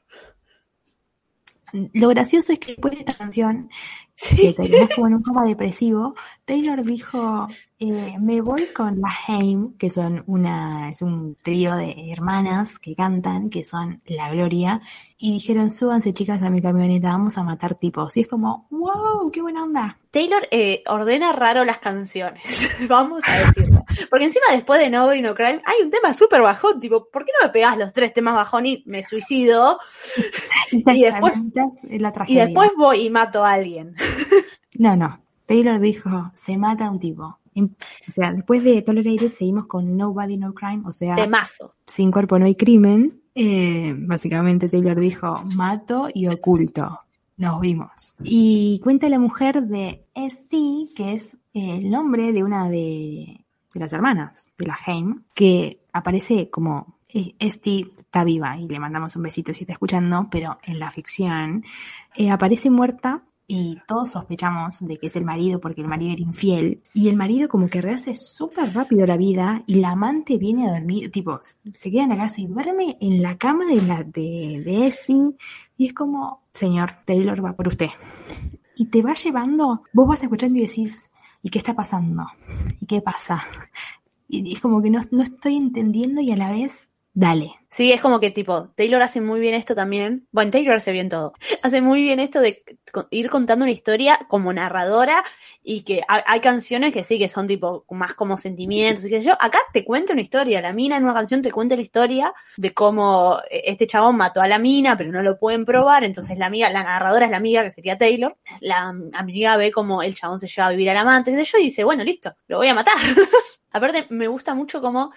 Lo gracioso es que después de esta canción, que terminás como en un coma depresivo, Taylor dijo, eh, me voy con la Haim, que son una, es un trío de hermanas que cantan, que son La Gloria, y dijeron, súbanse chicas a mi camioneta, vamos a matar tipos. Y es como, wow, qué buena onda. Taylor eh, ordena raro las canciones, vamos a decirlo. Porque encima después de No Body No Crime hay un tema súper bajón, tipo, ¿por qué no me pegás los tres temas bajón y me suicido? Y después- Es la Y después voy y mato a alguien. No, no. Taylor dijo, se mata a un tipo. O sea, después de Tolerated seguimos con Nobody No Crime, o sea, Temazo. sin cuerpo no hay crimen. Eh, básicamente Taylor dijo, mato y oculto. Nos vimos. Y cuenta la mujer de Esti, que es el nombre de una de, de las hermanas de la Haim, que aparece como eh, está viva y le mandamos un besito si está escuchando, pero en la ficción eh, aparece muerta y todos sospechamos de que es el marido porque el marido era infiel y el marido como que rehace súper rápido la vida y la amante viene a dormir, tipo, se queda en la casa y duerme en la cama de la de, de Esti y es como, señor Taylor va por usted. Y te va llevando, vos vas escuchando y decís, ¿y qué está pasando? ¿Y qué pasa? Y es como que no, no estoy entendiendo y a la vez, dale. Sí, es como que tipo, Taylor hace muy bien esto también. Bueno, Taylor hace bien todo. Hace muy bien esto de ir contando una historia como narradora y que ha- hay canciones que sí que son tipo más como sentimientos y sé yo. Acá te cuenta una historia. La mina en una canción te cuenta la historia de cómo eh, este chabón mató a la mina, pero no lo pueden probar. Entonces la amiga, la narradora es la amiga que sería Taylor. La amiga ve como el chabón se lleva a vivir al amante, sé yo, y dice, bueno, listo, lo voy a matar. Aparte, me gusta mucho como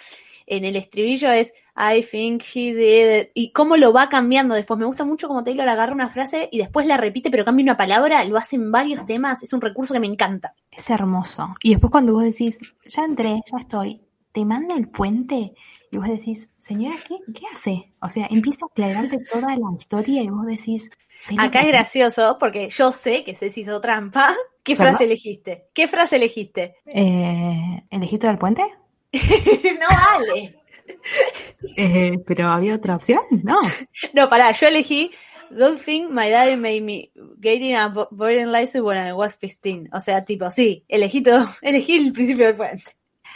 en el estribillo es I think he did it", y cómo lo va cambiando después. Me gusta mucho como Taylor agarra una frase y después la repite, pero cambia una palabra, lo hace en varios temas, es un recurso que me encanta. Es hermoso. Y después cuando vos decís, ya entré, ya estoy, te manda el puente y vos decís, señora, ¿qué, qué hace? O sea, empieza a aclararte toda la historia y vos decís... "Taylor, Acá es gracioso porque yo sé que Ceci hizo trampa. ¿Qué frase elegiste? ¿Qué frase elegiste? Eh, ¿Elegí todo el puente? no vale. Eh, pero había otra opción, ¿no? No, pará, yo elegí Don't think my daddy made me getting a bo- boarding license when I was 15. O sea, tipo, sí, elegí todo, elegí el principio del puente.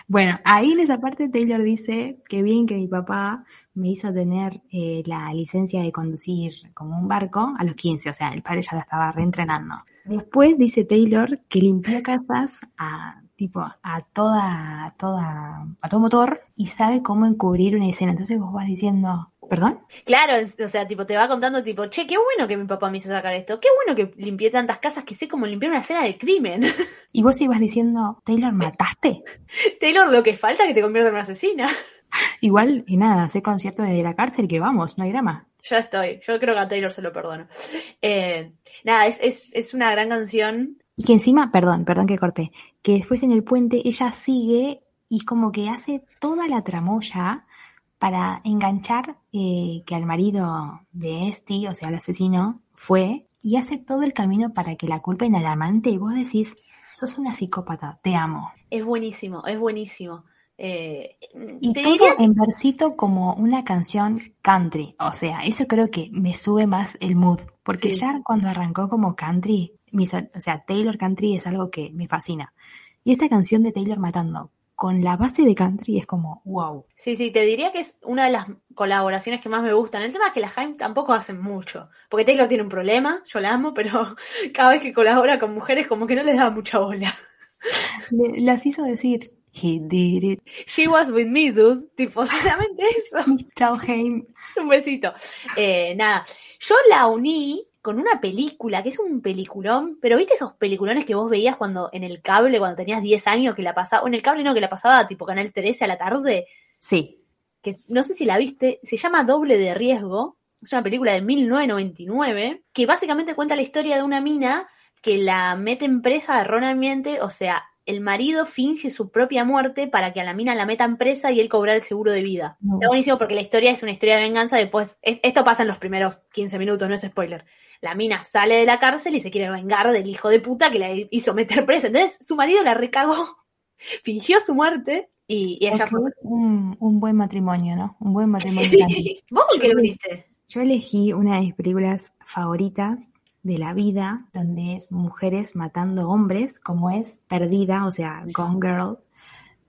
Bueno, ahí en esa parte Taylor dice que bien que mi papá me hizo tener eh, la licencia de conducir como un barco a los 15, o sea, el padre ya la estaba reentrenando. Después dice Taylor que limpió casas a tipo a toda, a toda, a todo motor y sabe cómo encubrir una escena. Entonces vos vas diciendo, ¿perdón? Claro, o sea, tipo, te va contando, tipo, che, qué bueno que mi papá me hizo sacar esto, qué bueno que limpié tantas casas que sé cómo limpiar una escena de crimen. Y vos ibas diciendo, Taylor, ¿mataste? Taylor, lo que falta es que te convierta en una asesina. Igual, y nada, sé concierto desde la cárcel que vamos, no hay drama. Ya estoy, yo creo que a Taylor se lo perdono. Eh, nada, es, es, es una gran canción. Y que encima, perdón, perdón que corté, que después en el puente ella sigue y como que hace toda la tramoya para enganchar eh, que al marido de Esti, o sea, el asesino, fue y hace todo el camino para que la culpen al amante y vos decís, sos una psicópata, te amo. Es buenísimo, es buenísimo. Eh, Y todo diría, en versito como una canción country, o sea, eso creo que me sube más el mood, porque Sí. ya cuando arrancó como country, mi o sea, Taylor country es algo que me fascina. Y esta canción de Taylor matando con la base de country es como, wow. Sí, sí, te diría que es una de las colaboraciones que más me gustan. El tema es que las Haim tampoco hacen mucho. Porque Taylor tiene un problema, yo la amo, pero cada vez que colabora con mujeres como que no les da mucha bola. Le- las hizo decir, he did it. She was with me, dude. Tipo, solamente eso. Chao, Haim. Un besito. Eh, nada, yo la uní con una película, que es un peliculón, pero ¿viste esos peliculones que vos veías cuando en el cable, cuando tenías 10 años, que la pasaba, o en el cable no, que la pasaba tipo Canal 13 a la tarde? Sí. que no sé si la viste, se llama Doble de Riesgo, es una película de 1999, que básicamente cuenta la historia de una mina que la mete en presa erróneamente, o sea, el marido finge su propia muerte para que a la mina la metan presa y él cobrar el seguro de vida. No. Está buenísimo porque la historia es una historia de venganza, después, es- esto pasa en los primeros 15 minutos, no es spoiler. La mina sale de la cárcel y se quiere vengar del hijo de puta que la hizo meter presa. Entonces su marido la recagó, fingió su muerte y, y ella fue un, un buen matrimonio, ¿no? Un buen matrimonio. Sí. ¿Vos qué lo viniste? Yo elegí una de mis películas favoritas de la vida, donde es mujeres matando hombres, como es Perdida, o sea, Gone Girl,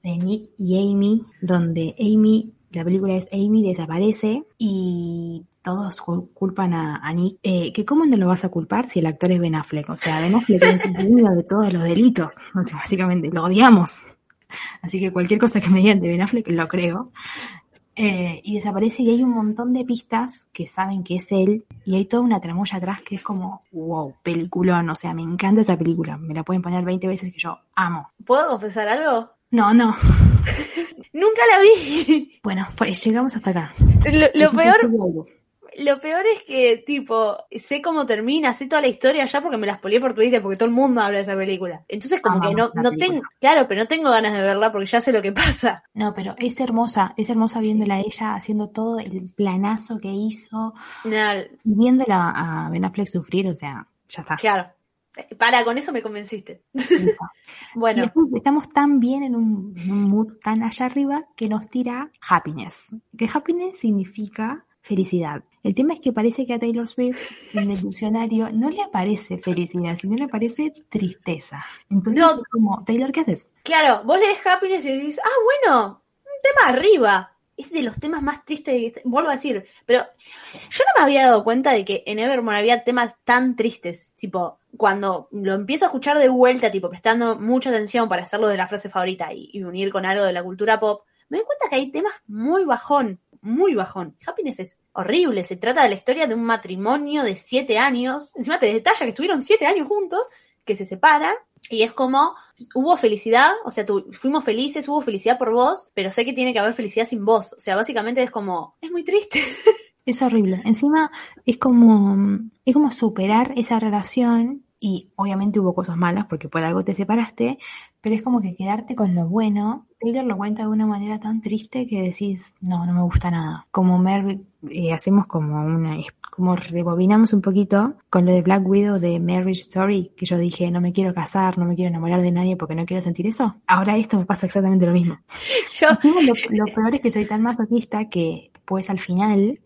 de Nick y Amy, donde Amy, la película es Amy desaparece y todos cul- culpan a, a Nick. Eh, que ¿Cómo no lo vas a culpar si el actor es Ben Affleck? O sea, Ben Affleck es el de todos los delitos. O sea, básicamente, lo odiamos. Así que cualquier cosa que me digan de Ben Affleck lo creo. Eh, y desaparece y hay un montón de pistas que saben que es él y hay toda una tramoya atrás que es como, wow, peliculón, o sea, me encanta esta película, me la pueden poner 20 veces que yo amo. ¿Puedo confesar algo? No, no, Nunca la vi. bueno, fue, llegamos hasta acá. Lo, lo peor, lo peor es que, tipo, sé cómo termina, sé toda la historia ya porque me la spoileé por Twitter, porque todo el mundo habla de esa película. Entonces, como que no, no tengo, claro, pero no tengo ganas de verla porque ya sé lo que pasa. No, pero es hermosa, es hermosa viéndola a ella haciendo todo el planazo que hizo, y viéndola a Ben Affleck sufrir, o sea, ya está. claro. Para, con eso me convenciste. Bueno, después estamos tan bien en un, en un mood tan allá arriba que nos tira happiness. Que happiness significa felicidad. El tema es que parece que a Taylor Swift en el diccionario no le aparece felicidad, sino le aparece tristeza. Entonces, No. como, Taylor, ¿qué haces? claro, vos lees Happiness y decís, ah, bueno, un tema arriba. Es de los temas más tristes, vuelvo a decir, pero yo no me había dado cuenta de que en Evermore había temas tan tristes. Tipo, cuando lo empiezo a escuchar de vuelta, tipo, prestando mucha atención para hacerlo de la frase favorita y, y unir con algo de la cultura pop, me doy cuenta que hay temas muy bajón, muy bajón. Happiness es horrible, se trata de la historia de un matrimonio de siete años. Encima te detalla que estuvieron siete años juntos, que se separan. Y es como, hubo felicidad, o sea, tu- fuimos felices, hubo felicidad por vos, pero sé que tiene que haber felicidad sin vos. O sea, básicamente es como, es muy triste. Es horrible. Encima es como, es como superar esa relación y obviamente hubo cosas malas porque por algo te separaste, pero es como que quedarte con lo bueno. Taylor lo cuenta de una manera tan triste que decís, no, no me gusta nada. Como Mary, eh, hacemos como una, como rebobinamos un poquito con lo de Black Widow de Marriage Story, que yo dije, no me quiero casar, no me quiero enamorar de nadie porque no quiero sentir eso. Ahora esto me pasa exactamente lo mismo. Yo, lo, lo peor es que soy tan masoquista que pues al final,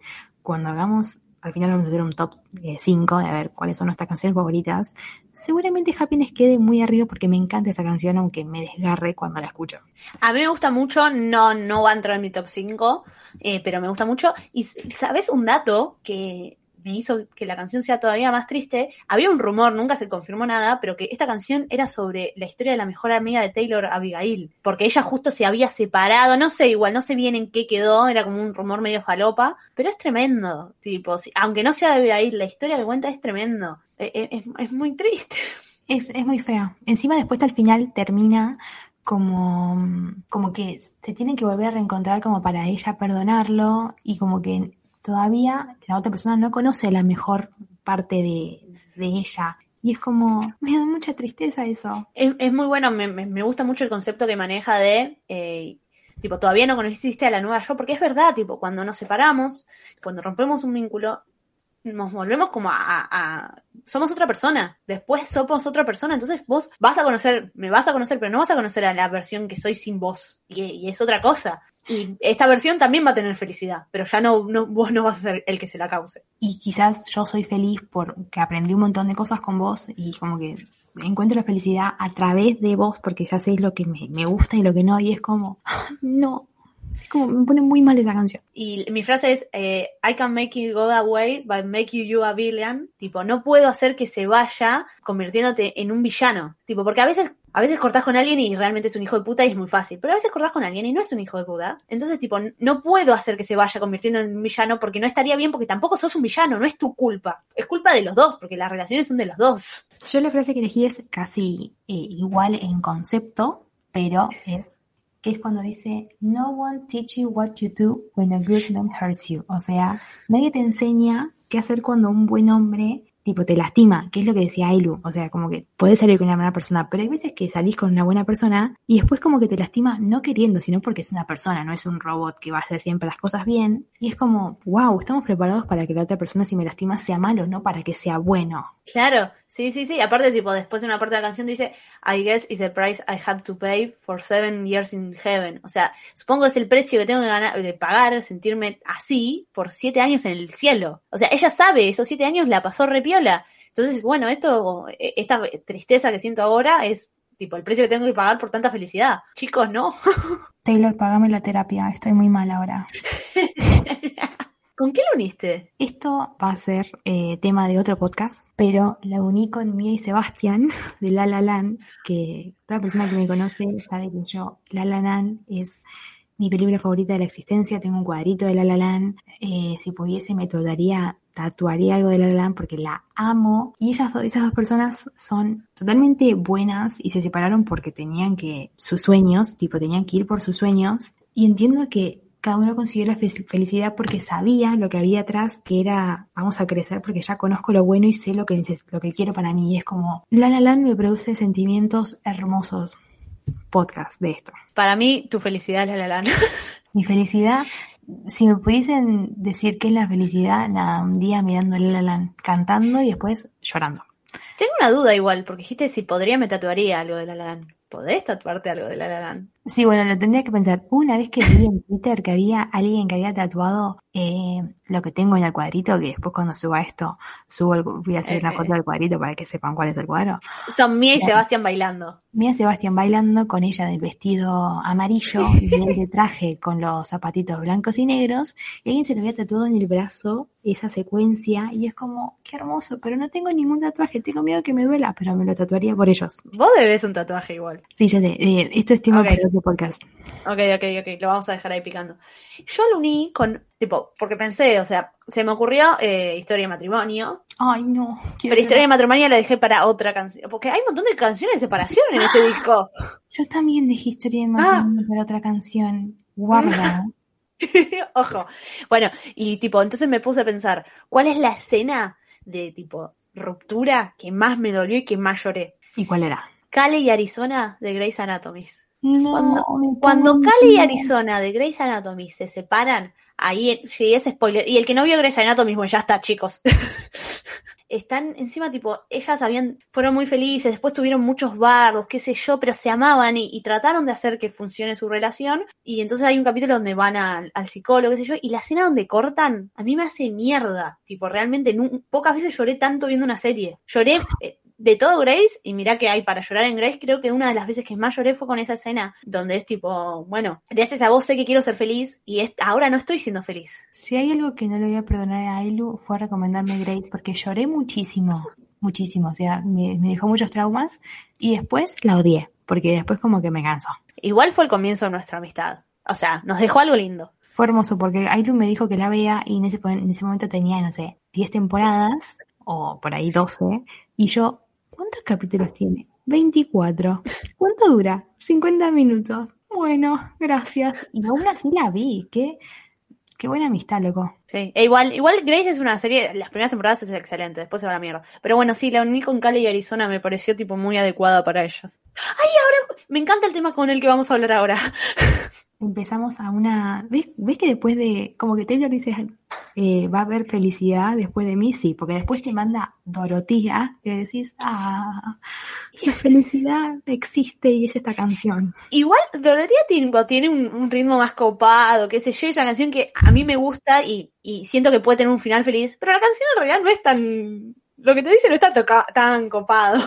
cuando hagamos, al final vamos a hacer un top 5 de a ver cuáles son nuestras canciones favoritas, seguramente Happiness quede muy arriba porque me encanta esa canción aunque me desgarre cuando la escucho. A mí me gusta mucho, no, no va a entrar en mi top 5, eh, pero me gusta mucho. Y sabes un dato que me hizo que la canción sea todavía más triste. Había un rumor, nunca se confirmó nada, pero que esta canción era sobre la historia de la mejor amiga de Taylor, Abigail, porque ella justo se había separado, no sé, igual no sé bien en qué quedó, era como un rumor medio falopa, pero es tremendo, tipo, aunque no sea de Abigail, la historia que cuenta es tremendo, Eh, eh, es, es muy triste. Es, es muy fea. Encima después al final termina como, como que se tienen que volver a reencontrar como para ella perdonarlo y como que todavía la otra persona no conoce la mejor parte de, de ella. Y es como, me da mucha tristeza eso. Es, es muy bueno, me, me- gusta mucho el concepto que maneja de, eh, tipo, todavía no conociste a la nueva yo, porque es verdad, tipo, cuando nos separamos, cuando rompemos un vínculo, nos volvemos como a, somos otra persona, después somos otra persona, entonces vos vas a conocer, me vas a conocer, pero no vas a conocer a la versión que soy sin vos, y, es otra cosa. Y esta versión también va a tener felicidad, pero ya no, vos no vas a ser el que se la cause. Y quizás yo soy feliz porque aprendí un montón de cosas con vos y como que encuentro la felicidad a través de vos porque ya sé lo que me gusta y lo que no, y es como, no, es como, me pone muy mal esa canción. Y mi frase es, eh, I can make you go away, but make you, you a villain. Tipo, no puedo hacer que se vaya convirtiéndote en un villano. Tipo, porque a veces, a veces cortás con alguien y realmente es un hijo de puta y es muy fácil. Pero a veces cortás con alguien y no es un hijo de puta. Entonces, tipo, no puedo hacer que se vaya convirtiendo en un villano porque no estaría bien porque tampoco sos un villano, no es tu culpa. Es culpa de los dos, porque las relaciones son de los dos. Yo la frase que elegí es casi eh, igual en concepto, pero es es cuando dice No one teach you what to do when a good man hurts you. O sea, nadie te enseña qué hacer cuando un buen hombre tipo te lastima, que es lo que decía Ailu. O sea, como que podés salir con una mala persona, pero hay veces que salís con una buena persona y después como que te lastima no queriendo, sino porque es una persona, no es un robot que va a hacer siempre las cosas bien. Y es como, wow, estamos preparados para que la otra persona si me lastima sea malo, no para que sea bueno. Claro, sí, sí, sí. Aparte, tipo, después de una parte de la canción dice, I guess is the price I have to pay for seven years in heaven. O sea, supongo es el precio que tengo que ganar, de pagar, sentirme así por siete años en el cielo. O sea, ella sabe, esos siete años la pasó repiola. Entonces, bueno, esto, e, esta tristeza que siento ahora es tipo el precio que tengo que pagar por tanta felicidad. Chicos, no. Taylor, pagame la terapia, estoy muy mal ahora. ¿Con qué lo uniste? Esto va a ser eh, tema de otro podcast, pero la uní con Mía y Sebastián de La La que toda persona que me conoce sabe que yo, La La Land es mi película favorita de la existencia, tengo un cuadrito de La La Land, eh, si pudiese me tatuaría, tatuaría algo de La La porque la amo, y esas dos personas son totalmente buenas y se separaron porque tenían que, sus sueños, tipo tenían que ir por sus sueños, y entiendo que cada uno consiguió la fe- felicidad porque sabía lo que había atrás, que era vamos a crecer porque ya conozco lo bueno y sé lo que lo que quiero para mí. Y es como La La Land me produce sentimientos hermosos. Podcast de esto. Para mí, tu felicidad es la la Land. Mi felicidad, si me pudiesen decir qué es la felicidad, nada, un día mirando La La Land, cantando y después llorando. Tengo una duda igual, porque dijiste si podría me tatuaría algo de la la Land. ¿Podés tatuarte algo de la la Land? Sí, bueno, lo tendría que pensar. Una vez que vi en Twitter que había alguien que había tatuado eh, lo que tengo en el cuadrito, que después cuando suba esto, subo el- voy a subir una Eh, foto del cuadrito para que sepan cuál es el cuadro. Son Mía y. Sebastián bailando. Mira a Sebastián bailando con ella del vestido amarillo y él de traje con los zapatitos blancos y negros, y alguien se lo había tatuado en el brazo esa secuencia, y es como, qué hermoso, pero no tengo ningún tatuaje, tengo miedo que me duela, pero me lo tatuaría por ellos. Vos debes un tatuaje igual. Sí, ya sé, eh, esto es tema Ok. para otro podcast. Ok, ok, ok, lo vamos a dejar ahí picando. Yo lo uní con, tipo, porque pensé, o sea, se me ocurrió eh, historia de matrimonio, Ay, no. pero historia de matrimonio la dejé para otra canción, porque hay un montón de canciones de separación en este disco. Yo también dejé historia de Ah. matrimonio para otra canción. Guarda. Ojo. Bueno, y tipo, entonces me puse a pensar, ¿cuál es la escena de tipo ruptura que más me dolió y que más lloré? ¿Y cuál era? Cale y Arizona de Grey's Anatomy. No, Cuando- Cuando Cale y. Arizona de Grey's Anatomy se separan, ahí, sí, es spoiler. Y el que no vio Grey's Anatomy, bueno, ya está, chicos. Están encima, tipo, ellas habían, fueron muy felices, después tuvieron muchos bardos, qué sé yo, pero se amaban y, trataron de hacer que funcione su relación. Y entonces hay un capítulo donde van al, psicólogo, qué sé yo, y la escena donde cortan, a mí me hace mierda. Tipo, realmente, pocas veces lloré tanto viendo una serie. Lloré eh, de todo Grace, y mirá que hay para llorar en Grace, creo que una de las veces que más lloré fue con esa escena, donde es tipo, bueno, gracias a vos sé que quiero ser feliz, y es- ahora no estoy siendo feliz. Si hay algo que no le voy a perdonar a Ailu fue recomendarme Grace porque lloré muchísimo, muchísimo, o sea, me, me dejó muchos traumas y después la odié, porque después como que me cansó. Igual fue el comienzo de nuestra amistad. O sea, nos dejó algo lindo. Fue hermoso porque Ailu me dijo que la vea y en ese, en ese momento tenía, no sé, 10 temporadas o por ahí 12 y yo, ¿cuántos capítulos tiene? 24. ¿Cuánto dura? 50 minutos. Bueno, gracias. Y aún así la vi, qué, qué buena amistad, loco. Sí, e igual, igual Grace es una serie, las primeras temporadas es excelente, después se va a la mierda. Pero bueno, sí, la uní con Cali y Arizona me pareció tipo muy adecuada para ellas. Ay, ahora me encanta el tema con el que vamos a hablar ahora. Empezamos a una... ¿Ves, ¿Ves que después de... Como que Taylor dice, eh, va a haber felicidad después de mí? Sí, porque después te manda Dorotía y decís, ah, la felicidad existe y es esta canción. Igual Dorotea tiene, tiene un, un ritmo más copado, qué sé yo, es una canción que a mí me gusta y, y siento que puede tener un final feliz, pero la canción en realidad no es tan... Lo que te dice no está toca- tan copado.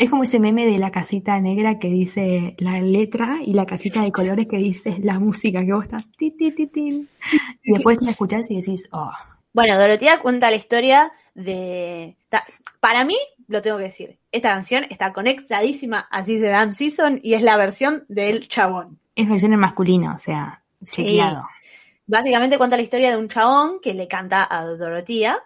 Es como ese meme de la casita negra que dice la letra y la casita de colores que dice la música, que vos estás ti, ti, ti, ti. Y después la escuchás y decís, oh, Bueno, Dorotea cuenta la historia de... Para mí, lo tengo que decir, esta canción está conectadísima a de Damn Season y es la versión del chabón. es versión en masculino, o sea, Sí. chequeado. Básicamente cuenta la historia de un chabón que le canta a Dorotea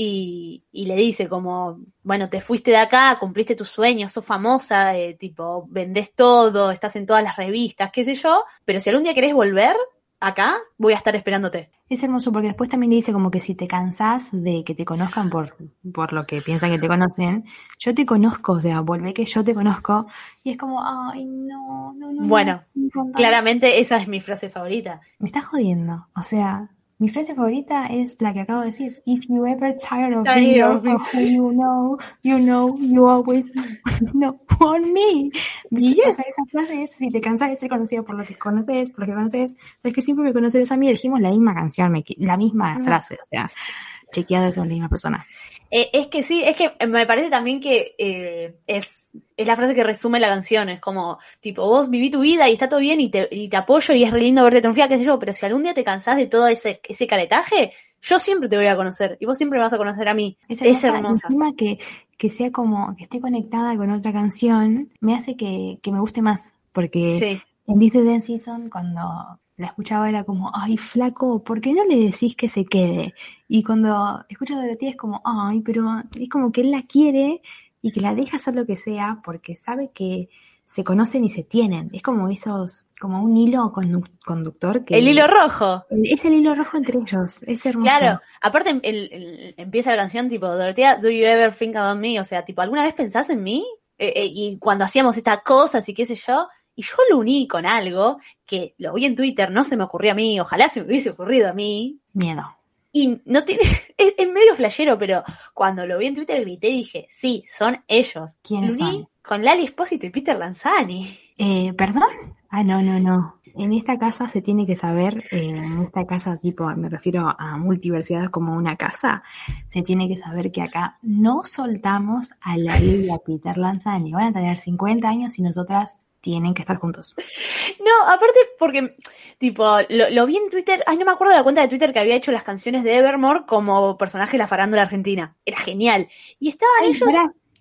y, y le dice como, bueno, te fuiste de acá, cumpliste tus sueños, sos famosa, eh, tipo, vendés todo, estás en todas las revistas, qué sé yo, pero si algún día querés volver acá, voy a estar esperándote. Es hermoso porque después también le dice como que si te cansás de que te conozcan por, por lo que piensan que te conocen, yo te conozco, o sea, volvé que yo te conozco. Y es como, ay, no, no, no. no, Bueno, no, no, no. Claramente esa es mi frase favorita. Me estás jodiendo. O sea, mi frase favorita es la que acabo de decir. If you ever tired of being of who you know, you know, you always know want me. Yes. O sea, esa frase es, si te cansas de ser conocida por lo que conoces, por lo que conoces, sabes que siempre me conoces a mí, elegimos la misma canción, la misma frase, o sea, chequeado son la misma persona. Eh, es que sí, es que me parece también que eh, es, es la frase que resume la canción. Es como, tipo, vos viví tu vida y está todo bien y te, y te apoyo y es re lindo verte triunfar, qué sé yo, pero si algún día te cansás de todo ese, ese caretaje, yo siempre te voy a conocer y vos siempre me vas a conocer a mí. Es Es hermosa. hermosa. Encima que, que sea como, que esté conectada con otra canción, me hace que, que me guste más, porque Sí. En This Dance Season, cuando la escuchaba era como, ay, flaco, ¿por qué no le decís que se quede? Y cuando escucho a Dorotía es como, ay, pero es como que él la quiere y que la deja hacer lo que sea porque sabe que se conocen y se tienen. Es como esos, como un hilo condu- conductor que... El hilo rojo. Es el hilo rojo entre ellos, es hermoso. Claro, aparte el- el- empieza la canción tipo, Dorotea, do you ever think about me? O sea, tipo, ¿alguna vez pensás en mí? Eh, eh, y cuando hacíamos estas cosas y qué sé yo, y yo lo uní con algo que lo vi en Twitter, no se me ocurrió a mí, ojalá se me hubiese ocurrido a mí, Miedo. y no tiene, es, es medio flashero, pero cuando lo vi en Twitter grité y dije, sí, son ellos. ¿Quiénes uní son? Con Lali Espósito y Peter Lanzani. Eh, ¿Perdón? Ah, no, no, no. En esta casa se tiene que saber, eh, en esta casa tipo, me refiero a multiversidad como una casa, se tiene que saber que acá no soltamos a Lali y a Peter Lanzani. Van a tener 50 años y nosotras tienen que estar juntos. No, aparte porque, tipo, lo, lo vi en Twitter, ay, no me acuerdo de la cuenta de Twitter que había hecho las canciones de Evermore como personaje de la farándula argentina. Era genial. Y estaban Ay, ellos,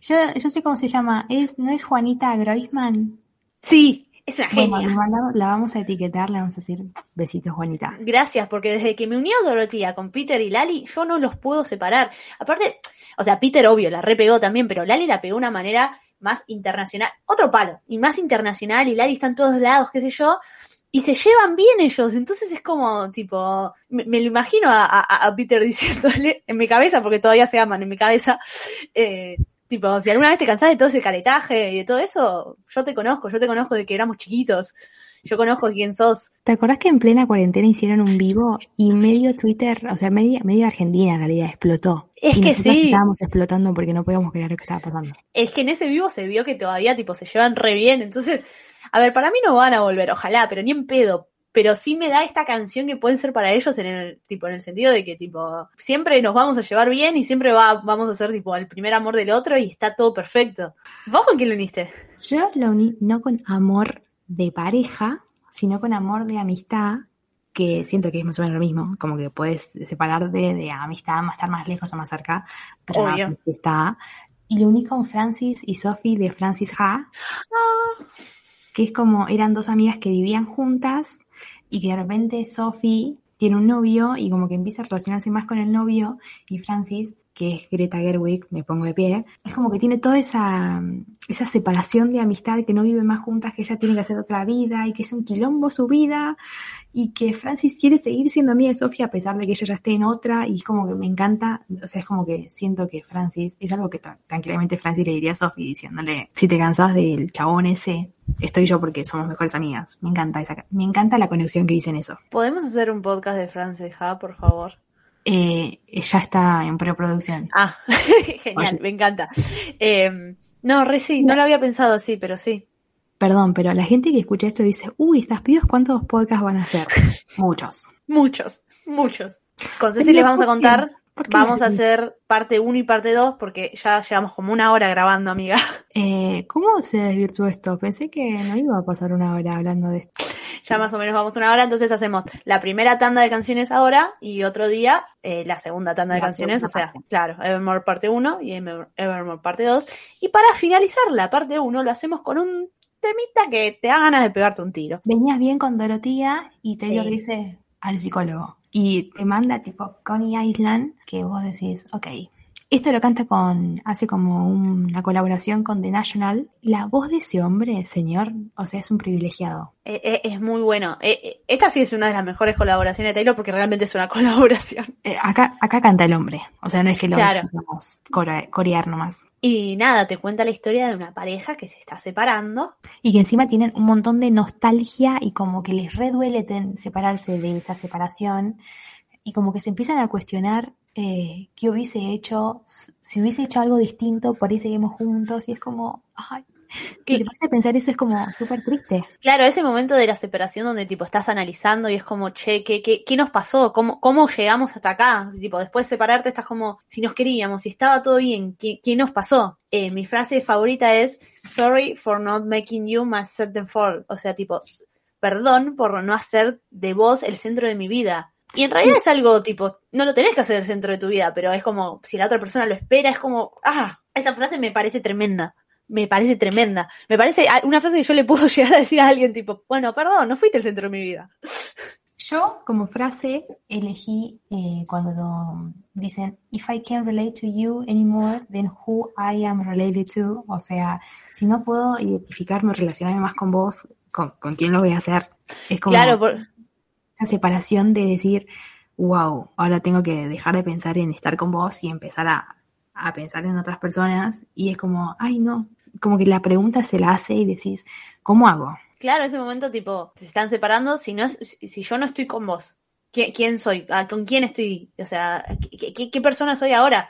yo, yo sé cómo se llama. Es, ¿No es Juanita Groisman? sí, es una genia. la vamos a etiquetar, le vamos a decir besitos, Juanita. Gracias, porque desde que me unió Dorotía con Peter y Lali, yo no los puedo separar. Aparte, o sea, Peter obvio la repegó también, pero Lali la pegó de una manera más internacional, otro palo, y más internacional, y Lali está en todos lados, qué sé yo, y se llevan bien ellos, entonces es como, tipo, me, lo imagino a, a- Peter diciéndole en mi cabeza, porque todavía se aman en mi cabeza, eh, tipo, si alguna vez te cansás de todo ese caretaje y de todo eso, yo te conozco, yo te conozco de que éramos chiquitos, yo conozco quién sos, ¿Te acordás que en plena cuarentena hicieron un vivo y medio Twitter, o sea, media, medio Argentina en realidad explotó? Es y que sí. estábamos explotando porque no podíamos creer lo que estaba pasando. es que en ese vivo se vio que todavía tipo se llevan re bien, entonces, a ver, para mí no van a volver, ojalá, pero ni en pedo. Pero sí me da esta canción que pueden ser para ellos en el, tipo, en el sentido de que tipo, siempre nos vamos a llevar bien y siempre va, vamos a ser tipo el primer amor del otro y está todo perfecto. ¿Vos con quién lo uniste? Yo lo uní no con amor de pareja, sino con amor de amistad, que siento que es más o menos lo mismo, como que puedes separarte de amistad, más estar más lejos o más cerca, pero Obvio. está. Y lo uní con Francis y Sophie de Francis Ha, que es como eran dos amigas que vivían juntas y que de repente Sophie tiene un novio y como que empieza a relacionarse más con el novio y Francis, que es Greta Gerwig, me pongo de pie, es como que tiene toda esa, esa separación de amistad, que no viven más juntas, que ella tiene que hacer otra vida y que es un quilombo su vida y que Francis quiere seguir siendo amiga de Sofía a pesar de que ella ya esté en otra y es como que me encanta, o sea, es como que siento que Francis, es algo que tra- tranquilamente Francis le diría a Sofía diciéndole, si te cansás del chabón ese, estoy yo porque somos mejores amigas. Me encanta esa, me encanta la conexión que dicen eso. ¿Podemos hacer un podcast de Frances Ha, por favor? Eh, ya está en preproducción. Ah, genial, Oye. me encanta. Eh, no, re sí, no lo había pensado así, pero sí. Perdón, pero la gente que escucha esto dice, uy, estas pibas, ¿cuántos podcasts van a hacer? Muchos. Muchos, muchos. Con Ceci les vamos a contar ¿Por qué Vamos a hacer parte 1 y parte 2 porque ya llevamos como una hora grabando, amiga. Eh, ¿Cómo se desvirtuó esto? Pensé que no iba a pasar una hora hablando de esto. Ya más o menos vamos una hora, entonces hacemos la primera tanda de canciones ahora y otro día eh, la segunda tanda de La canciones, o sea, parte. claro, Evermore parte 1 y Ever- Evermore parte 2. Y para finalizar la parte 1 lo hacemos con un temita que te da ganas de pegarte un tiro. Venías bien con Dorotía y Taylor Sí. dice al psicólogo. Y te manda tipo Coney Island que vos decís, ok. Esto lo canta con, hace como un- una colaboración con The National. La voz de ese hombre, señor, o sea, es un privilegiado. Eh, eh, es muy bueno. Eh, esta sí es una de las mejores colaboraciones de Taylor porque realmente es una colaboración. Acá, acá canta el hombre, o sea, no es que lo Claro. core- corear nomás. Y nada, te cuenta la historia de una pareja que se está separando. Y que encima tienen un montón de nostalgia y como que les reduele separarse de esa separación y como que se empiezan a cuestionar eh, qué hubiese hecho, si hubiese hecho algo distinto, por ahí seguimos juntos y es como, ay, si te pensar eso es como súper triste. Claro, ese momento de la separación donde tipo estás analizando y es como, che, ¿qué, qué, qué nos pasó? ¿Cómo, ¿Cómo llegamos hasta acá? Tipo, después de separarte estás como, si nos queríamos, si estaba todo bien, ¿qué, qué nos pasó? Eh, mi frase favorita es, sorry for not making you my set the fall. O sea, tipo, perdón por no hacer de vos el centro de mi vida. Y en realidad es algo tipo, no lo tenés que hacer el centro de tu vida, pero es como, si la otra persona lo espera, es como, ah, esa frase me parece tremenda. Me parece tremenda. Me parece ah, una frase que yo le puedo llegar a decir a alguien tipo, bueno, perdón, no fuiste el centro de mi vida. Yo como frase elegí eh, cuando dicen, if I can't relate to you anymore, then who I am related to. O sea, si no puedo identificarme o relacionarme más con vos, ¿con, con quién lo voy a hacer? Es como Claro, por- esa separación de decir, wow, ahora tengo que dejar de pensar en estar con vos y empezar a, a pensar en otras personas. Y es como, ay no, como que la pregunta se la hace y decís, ¿cómo hago? claro, ese momento tipo, se están separando, si no, si, si yo no estoy con vos, ¿qué- ¿quién soy? ¿Con quién estoy? O sea, ¿qué, qué- qué persona soy ahora?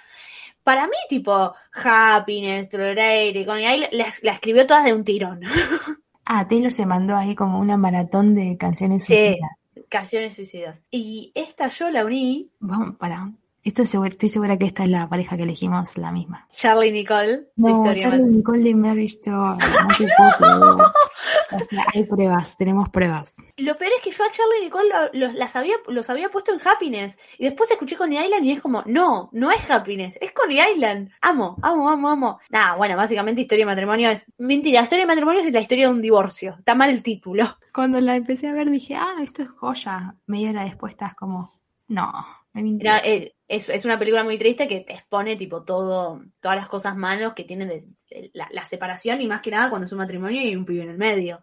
Para mí, tipo, Happiness, Tolerate, con la, la escribió todas de un tirón. Ah, Taylor se mandó ahí como una maratón de canciones Sí. suicidas. Canciones suicidas. Y esta yo la uní, Vamos, para. Esto es estoy segura que esta es la pareja que elegimos, la misma. Charlie Nicole, No, Charlie Nicole de Mary Story. No te puedo hay pruebas, tenemos pruebas. Lo peor es que yo a Charlie Nicole lo- los, las había, los había puesto en Happiness. Y después escuché Coney Island y es como, no, no es Happiness, es Coney Island. Amo, amo, amo, amo. Nada, bueno, básicamente historia de matrimonio es. Mentira, historia de matrimonio es la historia de un divorcio. Está mal el título. Cuando la empecé a ver dije, ah, esto es joya. Media hora después estás como, no, me. Era, eh, es, es una película muy triste que te expone tipo todo, todas las cosas malas que tiene de- de la, la separación y más que nada cuando es un matrimonio y hay un pibe en el medio.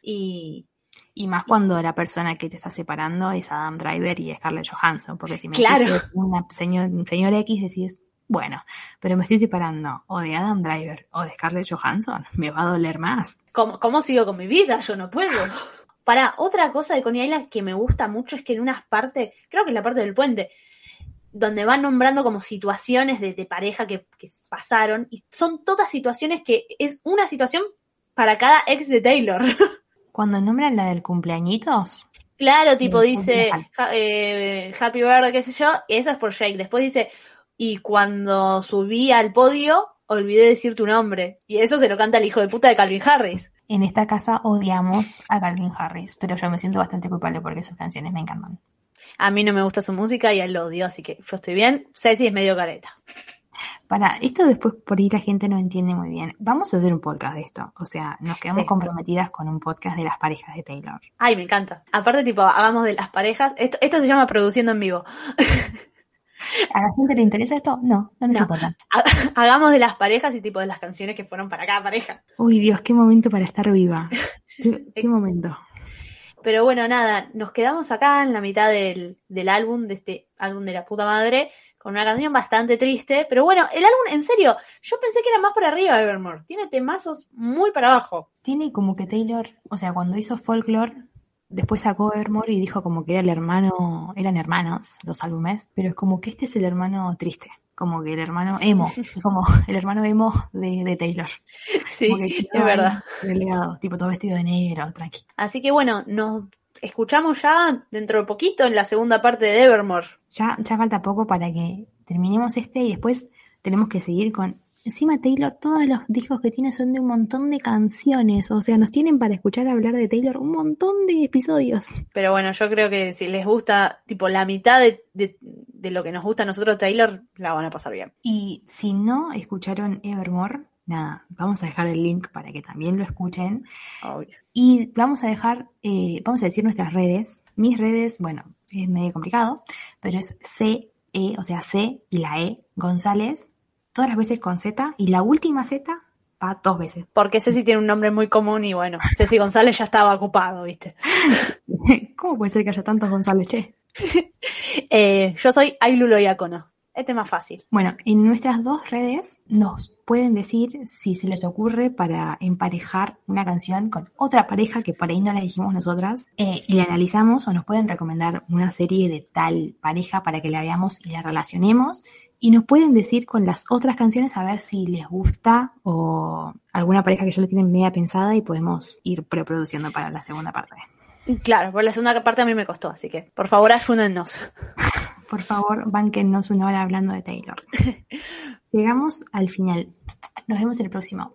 Y Y más cuando la persona que te está separando es Adam Driver y Scarlett Johansson. Porque si me Claro. una señor, señor X decís, bueno, pero me estoy separando o de Adam Driver o de Scarlett Johansson, me va a doler más. ¿Cómo, cómo sigo con mi vida? Yo no puedo. Para otra cosa de Coney Island que me gusta mucho es que en unas partes, creo que es la parte del puente, donde van nombrando como situaciones de, de pareja que, que pasaron, y son todas situaciones que es una situación para cada ex de Taylor. Cuando nombran la del cumpleañitos, claro, tipo dice ja- eh, Happy Birthday, qué sé yo, eso es por Jake. Después dice, y cuando subí al podio, olvidé decir tu nombre. Y eso se lo canta el hijo de puta de Calvin Harris. en esta casa odiamos a Calvin Harris, pero yo me siento bastante culpable porque sus canciones me encantan. A mí no me gusta su música y él lo odio, así que yo estoy bien. Ceci es medio careta. Para esto después por ahí la gente no entiende muy bien. Vamos a hacer un podcast de esto. O sea, nos quedamos Sí. comprometidas con un podcast de las parejas de Taylor. Ay, me encanta. Aparte, tipo, hagamos de las parejas. Esto, esto se llama produciendo en vivo. ¿A la gente le interesa esto? No, no nos No. importa. Ha- Hagamos de las parejas y tipo de las canciones que fueron para cada pareja. Uy, Dios, qué momento para estar viva. Qué, qué momento. Pero bueno, nada, nos quedamos acá en la mitad del, del álbum, de este álbum de la puta madre, con una canción bastante triste. Pero bueno, el álbum, en serio, yo pensé que era más para arriba Evermore. Tiene temazos muy para abajo. Tiene como que Taylor, o sea, cuando hizo Folklore, después sacó Evermore y dijo como que era el hermano, eran hermanos los álbumes, pero es como que este es el hermano triste, como que el hermano emo, como el hermano emo de, de Taylor. Sí, Como que es verdad. Relegado, tipo todo vestido de negro, tranqui. Así que bueno, nos escuchamos ya dentro de poquito en la segunda parte de Evermore. Ya, ya falta poco para que terminemos este y después tenemos que seguir con... Encima Taylor, todos los discos que tiene son de un montón de canciones, o sea, nos tienen para escuchar hablar de Taylor un montón de episodios. Pero bueno, yo creo que si les gusta, tipo, la mitad de, de- de lo que nos gusta a nosotros Taylor, la van a pasar bien. Y si no escucharon Evermore, nada, vamos a dejar el link para que también lo escuchen. Obvio. Y vamos a dejar, eh, vamos a decir nuestras redes. Mis redes, bueno, es medio complicado, pero es C, E, o sea, C y la E, González, todas las veces con Z, y la última Z va dos veces. Porque Ceci tiene un nombre muy común y bueno, Ceci González ya estaba ocupado, ¿viste? ¿Cómo puede ser que haya tantos González, che? Eh, yo soy Ailulo Iacono. Este es más fácil. Bueno, en nuestras dos redes nos pueden decir si se les ocurre para emparejar una canción con otra pareja que por ahí no la dijimos nosotras eh, y la analizamos o nos pueden recomendar una serie de tal pareja para que la veamos y la relacionemos y nos pueden decir con las otras canciones a ver si les gusta o alguna pareja que ya lo tienen media pensada y podemos ir preproduciendo para la segunda parte. Claro, por la segunda parte a mí me costó, así que por favor ayúdennos. Por favor, banquennos una hora hablando de Taylor. Llegamos al final. Nos vemos en el próximo.